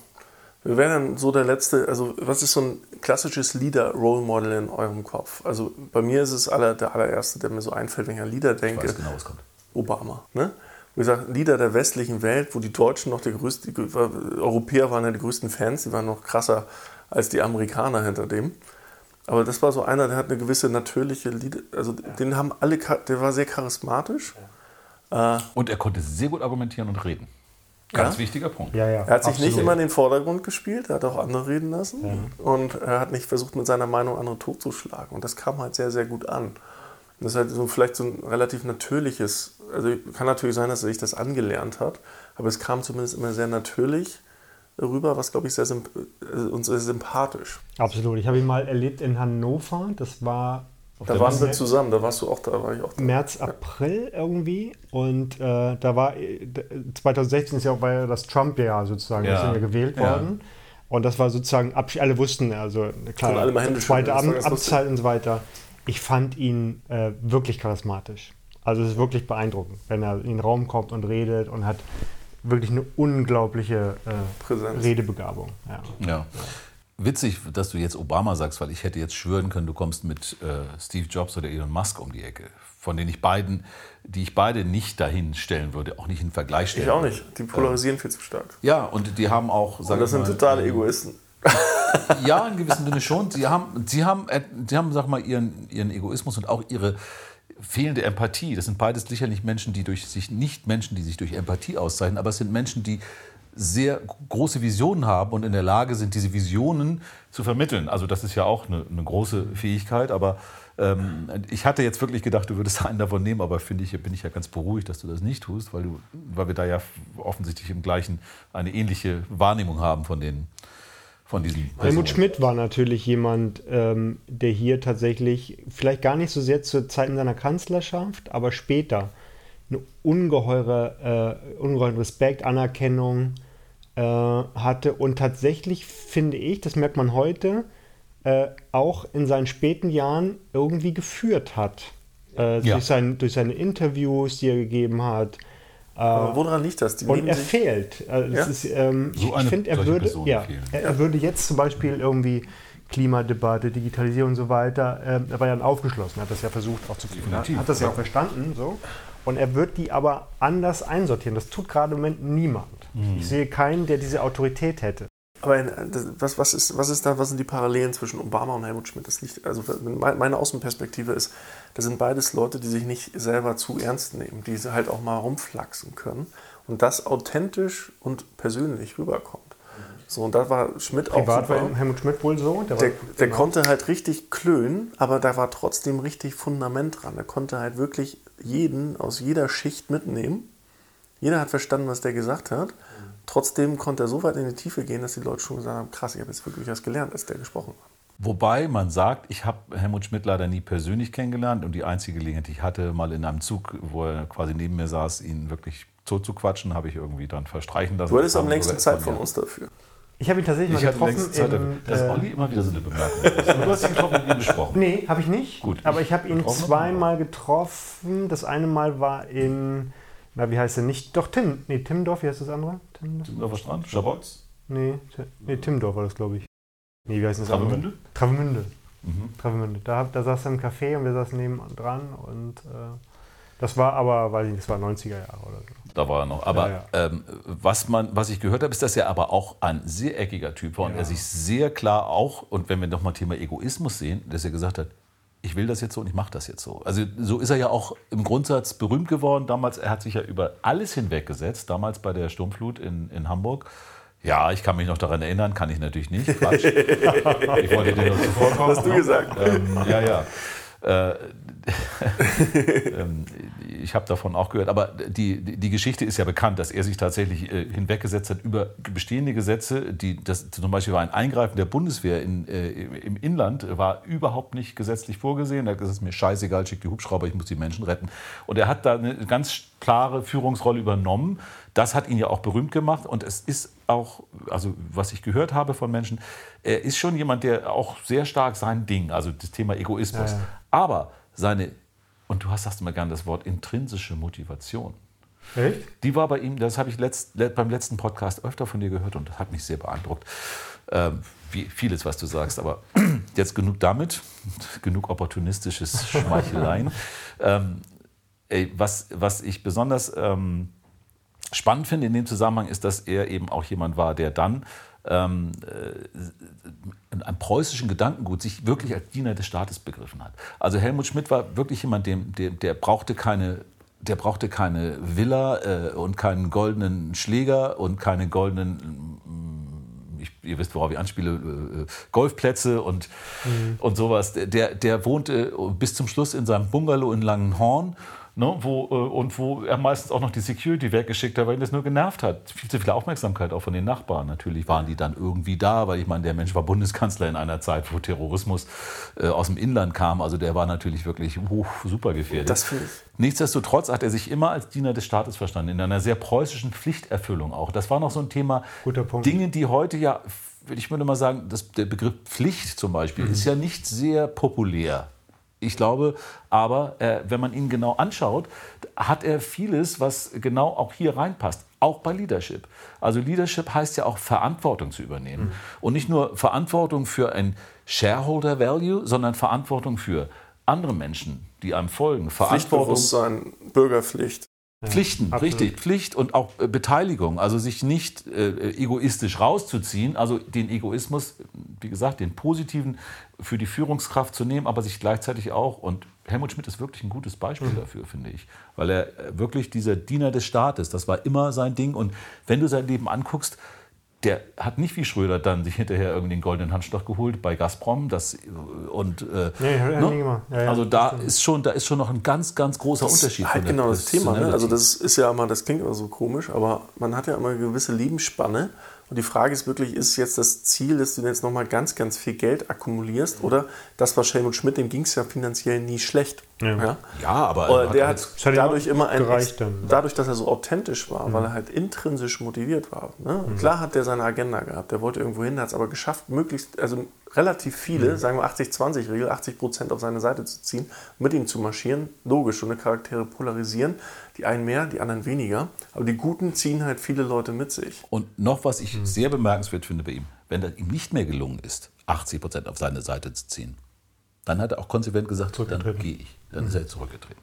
wir wären dann so der letzte, also was ist so ein klassisches Leader-Role-Model in eurem Kopf? Also bei mir ist es aller, der allererste, der mir so einfällt, wenn ich an Leader denke. Ich weiß genau, was kommt. Obama. Ne? Wie gesagt, Leader der westlichen Welt, wo die Deutschen noch der größte, die Europäer waren ja die größten Fans, die waren noch krasser als die Amerikaner hinter dem. Aber das war so einer, der hat eine gewisse natürliche Lied, also ja. den haben alle, der war sehr charismatisch. Ja. Äh, und er konnte sehr gut argumentieren und reden. Ganz ja? wichtiger Punkt. Ja, ja, er hat sich absolut. nicht immer in den Vordergrund gespielt, er hat auch andere reden lassen und er hat nicht versucht, mit seiner Meinung andere totzuschlagen. Und das kam halt sehr, sehr gut an. Das ist halt so vielleicht so ein relativ natürliches, also kann natürlich sein, dass er sich das angelernt hat, aber es kam zumindest immer sehr natürlich rüber, was glaube ich sehr, äh, uns sehr sympathisch. Absolut. Ich habe ihn mal erlebt in Hannover. Das war. Da waren wir zusammen, da warst du auch da, war ich auch da. März, April ja. irgendwie. Und äh, da war 2016 ist ja auch war das Trump-Jahr sozusagen, ja. ist ja gewählt worden. Und das war sozusagen, alle wussten, also klar, alle zweite Amtszeit und so weiter. Ich fand ihn äh, wirklich charismatisch. Also es ist wirklich beeindruckend, wenn er in den Raum kommt und redet und hat wirklich eine unglaubliche äh, Redebegabung. Ja. ja. Witzig, dass du jetzt Obama sagst, weil ich hätte jetzt schwören können, du kommst mit äh, Steve Jobs oder Elon Musk um die Ecke, von denen ich beiden, die ich beide nicht dahin stellen würde, auch nicht in Vergleich stellen. Ich auch nicht. Die polarisieren äh, viel zu stark. Ja, und die haben auch. Und das sind mal, totale ähm, Egoisten. Ja, in gewissem Sinne schon. Sie haben, sie haben, äh, sie haben, sag mal, ihren, ihren Egoismus und auch ihre fehlende Empathie. Das sind beides sicherlich Menschen, die durch sich nicht Menschen, die sich durch Empathie auszeichnen, aber es sind Menschen, die sehr große Visionen haben und in der Lage sind, diese Visionen zu vermitteln. Also das ist ja auch eine, eine große Fähigkeit. Aber ähm, ich hatte jetzt wirklich gedacht, du würdest einen davon nehmen, aber finde ich, bin ich ja ganz beruhigt, dass du das nicht tust, weil, du, weil wir da ja offensichtlich im gleichen eine ähnliche Wahrnehmung haben von den von diesen Helmut Schmidt war natürlich jemand, ähm, der hier tatsächlich, vielleicht gar nicht so sehr zur Zeit seiner Kanzlerschaft, aber später eine ungeheure, äh, ungeheuren Respekt, Anerkennung äh, hatte und tatsächlich finde ich, das merkt man heute, äh, auch in seinen späten Jahren irgendwie geführt hat. Äh, ja. durch, sein, durch seine Interviews, die er gegeben hat, aber woran liegt das? Die und er fehlt. Also ja? ist, ähm, so ich finde, er würde, ja, er, er, würde jetzt zum Beispiel irgendwie Klimadebatte, Digitalisierung und so weiter, ähm, er war ja aufgeschlossen, hat das ja versucht auch zu führen, hat, hat das ja auch verstanden. So. Und er wird die aber anders einsortieren. Das tut gerade im Moment niemand. Mhm. Ich sehe keinen, der diese Autorität hätte. Aber was, was, ist, was ist da, was sind die Parallelen zwischen Obama und Helmut Schmidt? Das liegt, also meine Außenperspektive ist, das sind beides Leute, die sich nicht selber zu ernst nehmen, die halt auch mal rumflaxen können und das authentisch und persönlich rüberkommt. So, und da war Schmidt Privat auch. Privat war Helmut Schmidt wohl so. Der, der, der genau. konnte halt richtig klönen, aber da war trotzdem richtig Fundament dran. Er konnte halt wirklich jeden aus jeder Schicht mitnehmen. Jeder hat verstanden, was der gesagt hat. Trotzdem konnte er so weit in die Tiefe gehen, dass die Leute schon gesagt haben, krass, ich habe jetzt wirklich was gelernt, als der gesprochen hat. Wobei man sagt, ich habe Helmut Schmidt leider nie persönlich kennengelernt und die einzige Gelegenheit, die ich hatte, mal in einem Zug, wo er quasi neben mir saß, ihn wirklich tot zu quatschen, habe ich irgendwie dann verstreichen lassen. Du hattest am längsten Zeit von uns dafür. Ich habe ihn tatsächlich ich mal getroffen. Zeit, in, das ist äh, Olli immer wieder so eine Bemerkung. du hast ihn getroffen mit ihm gesprochen. Nee, habe ich nicht. Gut. Aber ich habe ihn zweimal getroffen. Das eine Mal war in na, wie heißt der nicht? Doch, Tim. Nee, Timdorf, wie heißt das andere? Tim, Timdorfer Strand? Schabolz? Nee, nee, Timdorf war das, glaube ich. Nee, wie heißt das Travemünde? andere? Travemünde. Mhm. Travemünde. Da, da saß er im Café und wir saßen neben dran und äh, das war aber, weiß ich nicht, das war 90er Jahre oder so. Da war er noch. Aber ja, ja. Ähm, was, man, was ich gehört habe, ist, dass er aber auch ein sehr eckiger Typ war und er sich sehr klar auch, und wenn wir nochmal Thema Egoismus sehen, dass er gesagt hat, ich will das jetzt so und ich mache das jetzt so. Also so ist er ja auch im Grundsatz berühmt geworden. Damals, er hat sich ja über alles hinweggesetzt, damals bei der Sturmflut in, in Hamburg. Ja, ich kann mich noch daran erinnern, kann ich natürlich nicht. Quatsch. ich wollte dir nur zuvorkommen. Hast du gesagt. Ähm, ja, ja. Äh, ich habe davon auch gehört, aber die, die Geschichte ist ja bekannt, dass er sich tatsächlich äh, hinweggesetzt hat über bestehende Gesetze. Die, das, zum Beispiel war ein Eingreifen der Bundeswehr in, äh, im Inland, war überhaupt nicht gesetzlich vorgesehen. Er hat gesagt, es ist mir scheißegal, schick die Hubschrauber, ich muss die Menschen retten. Und er hat da eine ganz klare Führungsrolle übernommen. Das hat ihn ja auch berühmt gemacht und es ist auch, also was ich gehört habe von Menschen, er ist schon jemand, der auch sehr stark sein Ding, also das Thema Egoismus. Ja, ja. Aber seine, und du hast sagst immer gerne das Wort intrinsische Motivation. Echt? Die war bei ihm, das habe ich letzt, beim letzten Podcast öfter von dir gehört und das hat mich sehr beeindruckt. Ähm, wie vieles, was du sagst, aber jetzt genug damit, genug opportunistisches Schmeicheleien. ähm, ey, was, was ich besonders ähm, spannend finde in dem Zusammenhang ist, dass er eben auch jemand war, der dann ähm, äh, einem preußischen Gedankengut sich wirklich als Diener des Staates begriffen hat. Also Helmut Schmidt war wirklich jemand, dem, dem, der brauchte keine der brauchte keine Villa äh, und keinen goldenen Schläger und keine goldenen ich, ihr wisst, worauf ich anspiele, äh, Golfplätze und, mhm. und sowas. Der, der wohnte bis zum Schluss in seinem Bungalow in Langenhorn Ne, wo, äh, und wo er meistens auch noch die Security weggeschickt hat, weil ihn das nur genervt hat. Viel zu viel Aufmerksamkeit auch von den Nachbarn. Natürlich waren die dann irgendwie da, weil ich meine, der Mensch war Bundeskanzler in einer Zeit, wo Terrorismus äh, aus dem Inland kam. Also der war natürlich wirklich uh, super gefährdet. Das Nichtsdestotrotz hat er sich immer als Diener des Staates verstanden, in einer sehr preußischen Pflichterfüllung auch. Das war noch so ein Thema. Guter Punkt. Dinge, die heute ja, ich würde mal sagen, das, der Begriff Pflicht zum Beispiel mhm. ist ja nicht sehr populär ich glaube aber, äh, wenn man ihn genau anschaut, hat er vieles, was genau auch hier reinpasst. Auch bei Leadership. Also Leadership heißt ja auch Verantwortung zu übernehmen. Mhm. Und nicht nur Verantwortung für ein Shareholder Value, sondern Verantwortung für andere Menschen, die einem folgen. Verantwortung. Pflichtbewusstsein, Bürgerpflicht. Pflichten, ja, richtig, Pflicht und auch äh, Beteiligung, also sich nicht äh, egoistisch rauszuziehen, also den Egoismus, wie gesagt, den positiven für die Führungskraft zu nehmen, aber sich gleichzeitig auch, und Helmut Schmidt ist wirklich ein gutes Beispiel mhm. dafür, finde ich, weil er äh, wirklich dieser Diener des Staates, das war immer sein Ding. Und wenn du sein Leben anguckst, der hat nicht wie Schröder dann sich hinterher irgendwie den goldenen Handschlag geholt bei Gazprom. Das, und, äh, ja, ne? ja, ja, also da ist, schon, da ist schon noch ein ganz, ganz großer das Unterschied. Ist halt genau das Thema. Ne? Also das ist ja immer, das klingt immer so komisch, aber man hat ja immer eine gewisse Lebensspanne und die Frage ist wirklich, ist jetzt das Ziel, dass du jetzt nochmal ganz, ganz viel Geld akkumulierst oder das war Helmut Schmidt, dem ging es ja finanziell nie schlecht. Ja, ja? ja aber oder der hat, hat dadurch immer ein, dadurch, dass er so authentisch war, mhm. weil er halt intrinsisch motiviert war. Ne? Mhm. Klar hat der seine Agenda gehabt, der wollte irgendwo hin, hat es aber geschafft, möglichst, also relativ viele, mhm. sagen wir 80-20-Regel, 80 Prozent auf seine Seite zu ziehen, mit ihm zu marschieren. Logisch, so eine Charaktere polarisieren. Die einen mehr, die anderen weniger. Aber die Guten ziehen halt viele Leute mit sich. Und noch was ich mhm. sehr bemerkenswert finde bei ihm, wenn das ihm nicht mehr gelungen ist, 80 Prozent auf seine Seite zu ziehen, dann hat er auch konsequent gesagt, dann gehe ich. Dann mhm. ist er zurückgetreten.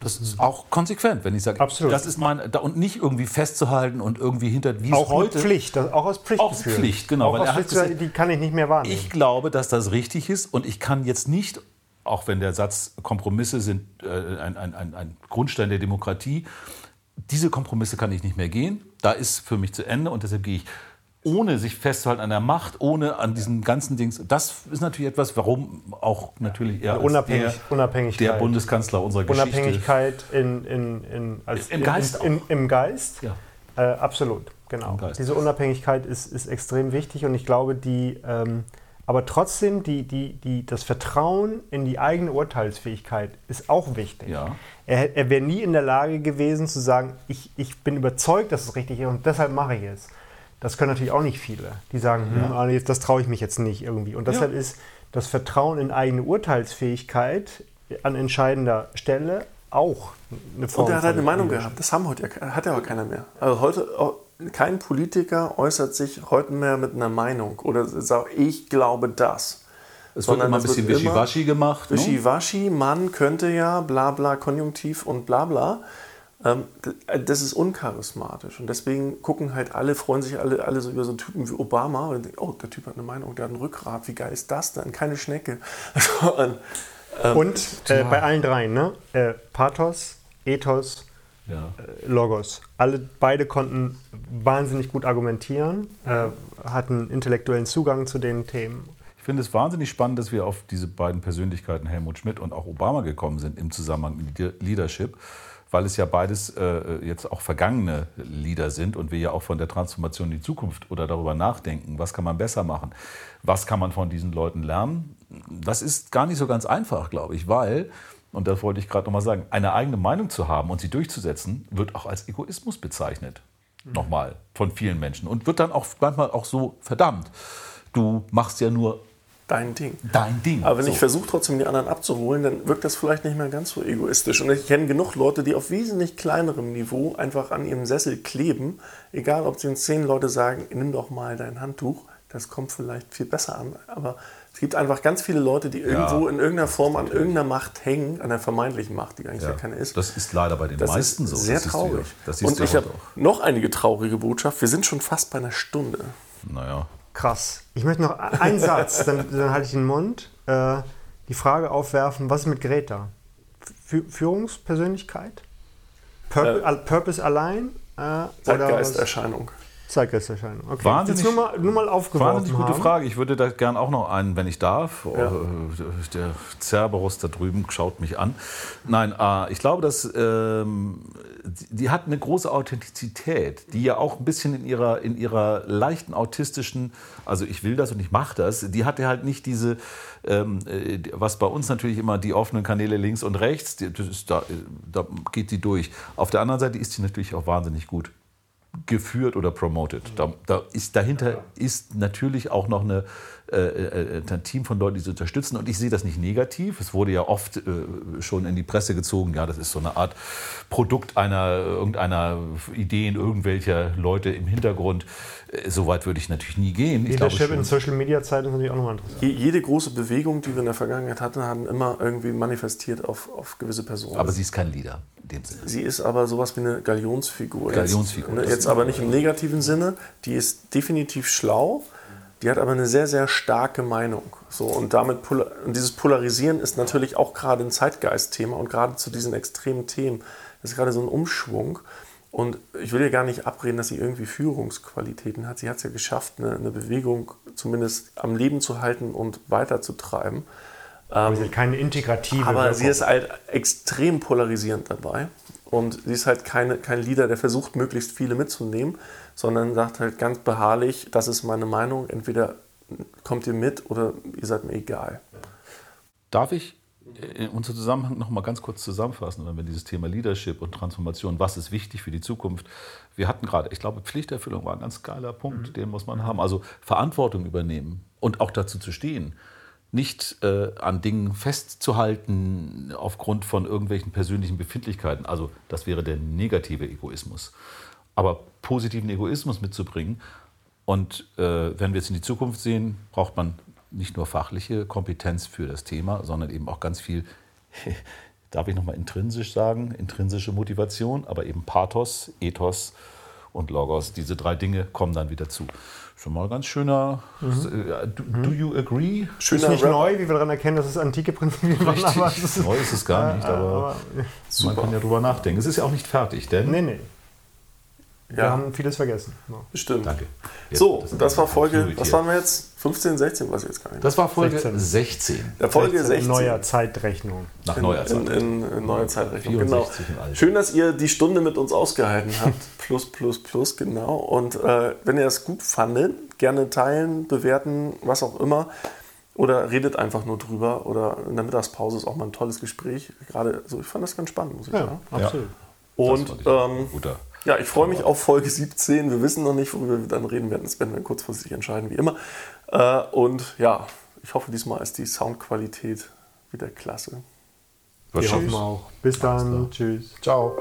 Das ist auch konsequent, wenn ich sage, Absolut. das ist mein und nicht irgendwie festzuhalten und irgendwie hinter wie auch heute Pflicht, auch aus Pflicht. Auch Pflicht, genau. Auch aus Pflicht, gesagt, die kann ich nicht mehr wahrnehmen. Ich glaube, dass das richtig ist und ich kann jetzt nicht, auch wenn der Satz Kompromisse sind äh, ein, ein, ein, ein Grundstein der Demokratie, diese Kompromisse kann ich nicht mehr gehen. Da ist für mich zu Ende und deshalb gehe ich ohne sich festzuhalten an der Macht, ohne an diesen ganzen Dings. Das ist natürlich etwas, warum auch natürlich er Unabhängig, der, Unabhängigkeit. der Bundeskanzler unserer Geschichte. Unabhängigkeit in, in, in, als, im Geist. In, im Geist. Ja. Äh, absolut, genau. Diese Unabhängigkeit ist, ist extrem wichtig und ich glaube, die, ähm, aber trotzdem die, die, die, das Vertrauen in die eigene Urteilsfähigkeit ist auch wichtig. Ja. Er, er wäre nie in der Lage gewesen zu sagen, ich, ich bin überzeugt, dass es richtig ist und deshalb mache ich es. Das können natürlich auch nicht viele. Die sagen, ja. hm, das traue ich mich jetzt nicht irgendwie. Und deshalb ja. ist das Vertrauen in eigene Urteilsfähigkeit an entscheidender Stelle auch eine Form. Und er hat halt eine Meinung gehabt. Das haben heute hat ja auch keiner mehr. Also heute kein Politiker äußert sich heute mehr mit einer Meinung oder sagt, ich glaube das. Es wird immer ein bisschen Wischiwaschi gemacht. Ne? Wischiwaschi, man könnte ja, bla bla, Konjunktiv und bla bla. Ähm, das ist uncharismatisch und deswegen gucken halt alle, freuen sich alle, alle so über so Typen wie Obama und denken, oh, der Typ hat eine Meinung, der hat ein Rückgrat, wie geil ist das denn? Keine Schnecke. und, ähm, und äh, bei allen dreien, ne? Äh, Pathos, Ethos, ja. äh, Logos. Alle, beide konnten wahnsinnig gut argumentieren, äh, hatten intellektuellen Zugang zu den Themen. Ich finde es wahnsinnig spannend, dass wir auf diese beiden Persönlichkeiten, Helmut Schmidt und auch Obama, gekommen sind im Zusammenhang mit Leadership weil es ja beides äh, jetzt auch vergangene Lieder sind und wir ja auch von der Transformation in die Zukunft oder darüber nachdenken, was kann man besser machen, was kann man von diesen Leuten lernen. Das ist gar nicht so ganz einfach, glaube ich, weil, und das wollte ich gerade nochmal sagen, eine eigene Meinung zu haben und sie durchzusetzen, wird auch als Egoismus bezeichnet. Mhm. Nochmal, von vielen Menschen. Und wird dann auch manchmal auch so verdammt. Du machst ja nur dein Ding. Dein Ding. Aber wenn so. ich versuche trotzdem die anderen abzuholen, dann wirkt das vielleicht nicht mehr ganz so egoistisch. Und ich kenne genug Leute, die auf wesentlich kleinerem Niveau einfach an ihrem Sessel kleben. Egal, ob sie zehn Leute sagen, nimm doch mal dein Handtuch. Das kommt vielleicht viel besser an. Aber es gibt einfach ganz viele Leute, die irgendwo ja, in irgendeiner Form an irgendeiner Macht hängen, an der vermeintlichen Macht, die eigentlich ja, ja keine ist. Das ist leider bei den das meisten so. Sehr traurig. Und ich habe noch einige traurige Botschaft. Wir sind schon fast bei einer Stunde. Naja. Krass. Ich möchte noch einen Satz, dann, dann halte ich den Mund. Äh, die Frage aufwerfen, was ist mit Greta? Fü Führungspersönlichkeit? Purpose, Äh. Purpose allein? Äh? Zeitgeisterscheinung. Zeitgeisterscheinung. Okay. Wahnsinnig- Jetzt nur mal, nur mal Wahnsinnig gute haben. Frage. Ich würde da gern auch noch einen, wenn ich darf. Ja. Äh, Der Cerberus da drüben schaut mich an. Nein, äh, ich glaube, dass ähm, die, hat eine große Authentizität, die ja auch ein bisschen in ihrer, in ihrer leichten autistischen, also ich will das und ich mache das, die hatte halt nicht diese, ähm, äh, was bei uns natürlich immer die offenen Kanäle links und rechts, ist da, da geht die durch. Auf der anderen Seite ist sie natürlich auch wahnsinnig gut geführt oder promoted. Da, da ist, dahinter ist natürlich auch noch eine, äh, äh, ein Team von Leuten, die sie unterstützen. Und ich sehe das nicht negativ. Es wurde ja oft äh, schon in die Presse gezogen, ja, das ist so eine Art Produkt einer irgendeiner Ideen irgendwelcher Leute im Hintergrund. Äh, so weit würde ich natürlich nie gehen. Ich glaube Leadership in Social Media Zeiten ist natürlich auch nochmal interessant. Je, jede große Bewegung, die wir in der Vergangenheit hatten, haben immer irgendwie manifestiert auf, auf gewisse Personen. aber sie ist kein Leader in dem Sinne. Sie ist aber sowas wie eine Galionsfigur. Galionsfigur, Jetzt, ne, jetzt ist- aber nicht im negativen Sinne. Die ist definitiv schlau. Die hat aber eine sehr, sehr starke Meinung. So, und, damit und dieses Polarisieren ist natürlich auch gerade ein Zeitgeistthema und gerade zu diesen extremen Themen ist gerade so ein Umschwung. Und ich will ihr gar nicht abreden, dass sie irgendwie Führungsqualitäten hat. Sie hat es ja geschafft, eine, eine Bewegung zumindest am Leben zu halten und weiterzutreiben. Aber sie hat keine integrative Aber Wirkung. sie ist halt extrem polarisierend dabei. Und sie ist halt keine, kein Leader, der versucht, möglichst viele mitzunehmen, sondern sagt halt ganz beharrlich, das ist meine Meinung, entweder kommt ihr mit oder ihr seid mir egal. Darf ich in unserem Zusammenhang noch mal ganz kurz zusammenfassen, wenn wir dieses Thema Leadership und Transformation, was ist wichtig für die Zukunft? Wir hatten gerade, ich glaube, Pflichterfüllung war ein ganz geiler Punkt, den muss man haben. Also Verantwortung übernehmen und auch dazu zu stehen. Nicht äh, an Dingen festzuhalten aufgrund von irgendwelchen persönlichen Befindlichkeiten. Also das wäre der negative Egoismus. Aber positiven Egoismus mitzubringen und äh, wenn wir jetzt in die Zukunft sehen, braucht man nicht nur fachliche Kompetenz für das Thema, sondern eben auch ganz viel, darf ich nochmal intrinsisch sagen, intrinsische Motivation, aber eben Pathos, Ethos und Logos. Diese drei Dinge kommen dann wieder zu. Schon mal ganz schöner. äh, Do, do you agree? ist Schöner nicht Rap. neu, wie wir daran erkennen, dass es antike Prinzipien waren. Aber es ist, Neu ist es gar nicht, aber, aber, man kann ja drüber nachdenken. Es ist ja auch nicht fertig, denn. nee, nee. Wir Ja. haben vieles vergessen. Ja. Bestimmt. Danke. Jetzt So, wird das war Folge, was waren wir jetzt? 15, 16, weiß ich jetzt gar nicht. Das war Folge 16. 16. Ja, Folge 16 16. Neuer Zeitrechnung. Nach in, neuer in, Zeit. in, in neuer Zeitrechnung. Genau. 64 im Alter. Schön, dass ihr die Stunde mit uns ausgehalten habt. plus, plus, plus, genau. Und äh, wenn ihr es gut fandet, gerne teilen, bewerten, was auch immer. Oder redet einfach nur drüber. Oder in der Mittagspause ist auch mal ein tolles Gespräch. Gerade so, ich fand das ganz spannend, muss ich Ja, sagen. absolut. Und Das fand ich auch ähm, guter. Ja, ich freue mich auf Folge 17. Wir wissen noch nicht, worüber wir dann reden werden. Das werden wir kurzfristig entscheiden, wie immer. Äh, und ja, ich hoffe, diesmal ist die Soundqualität wieder klasse. Wir hoffen auch. Bis dann. Tschüss. Ciao.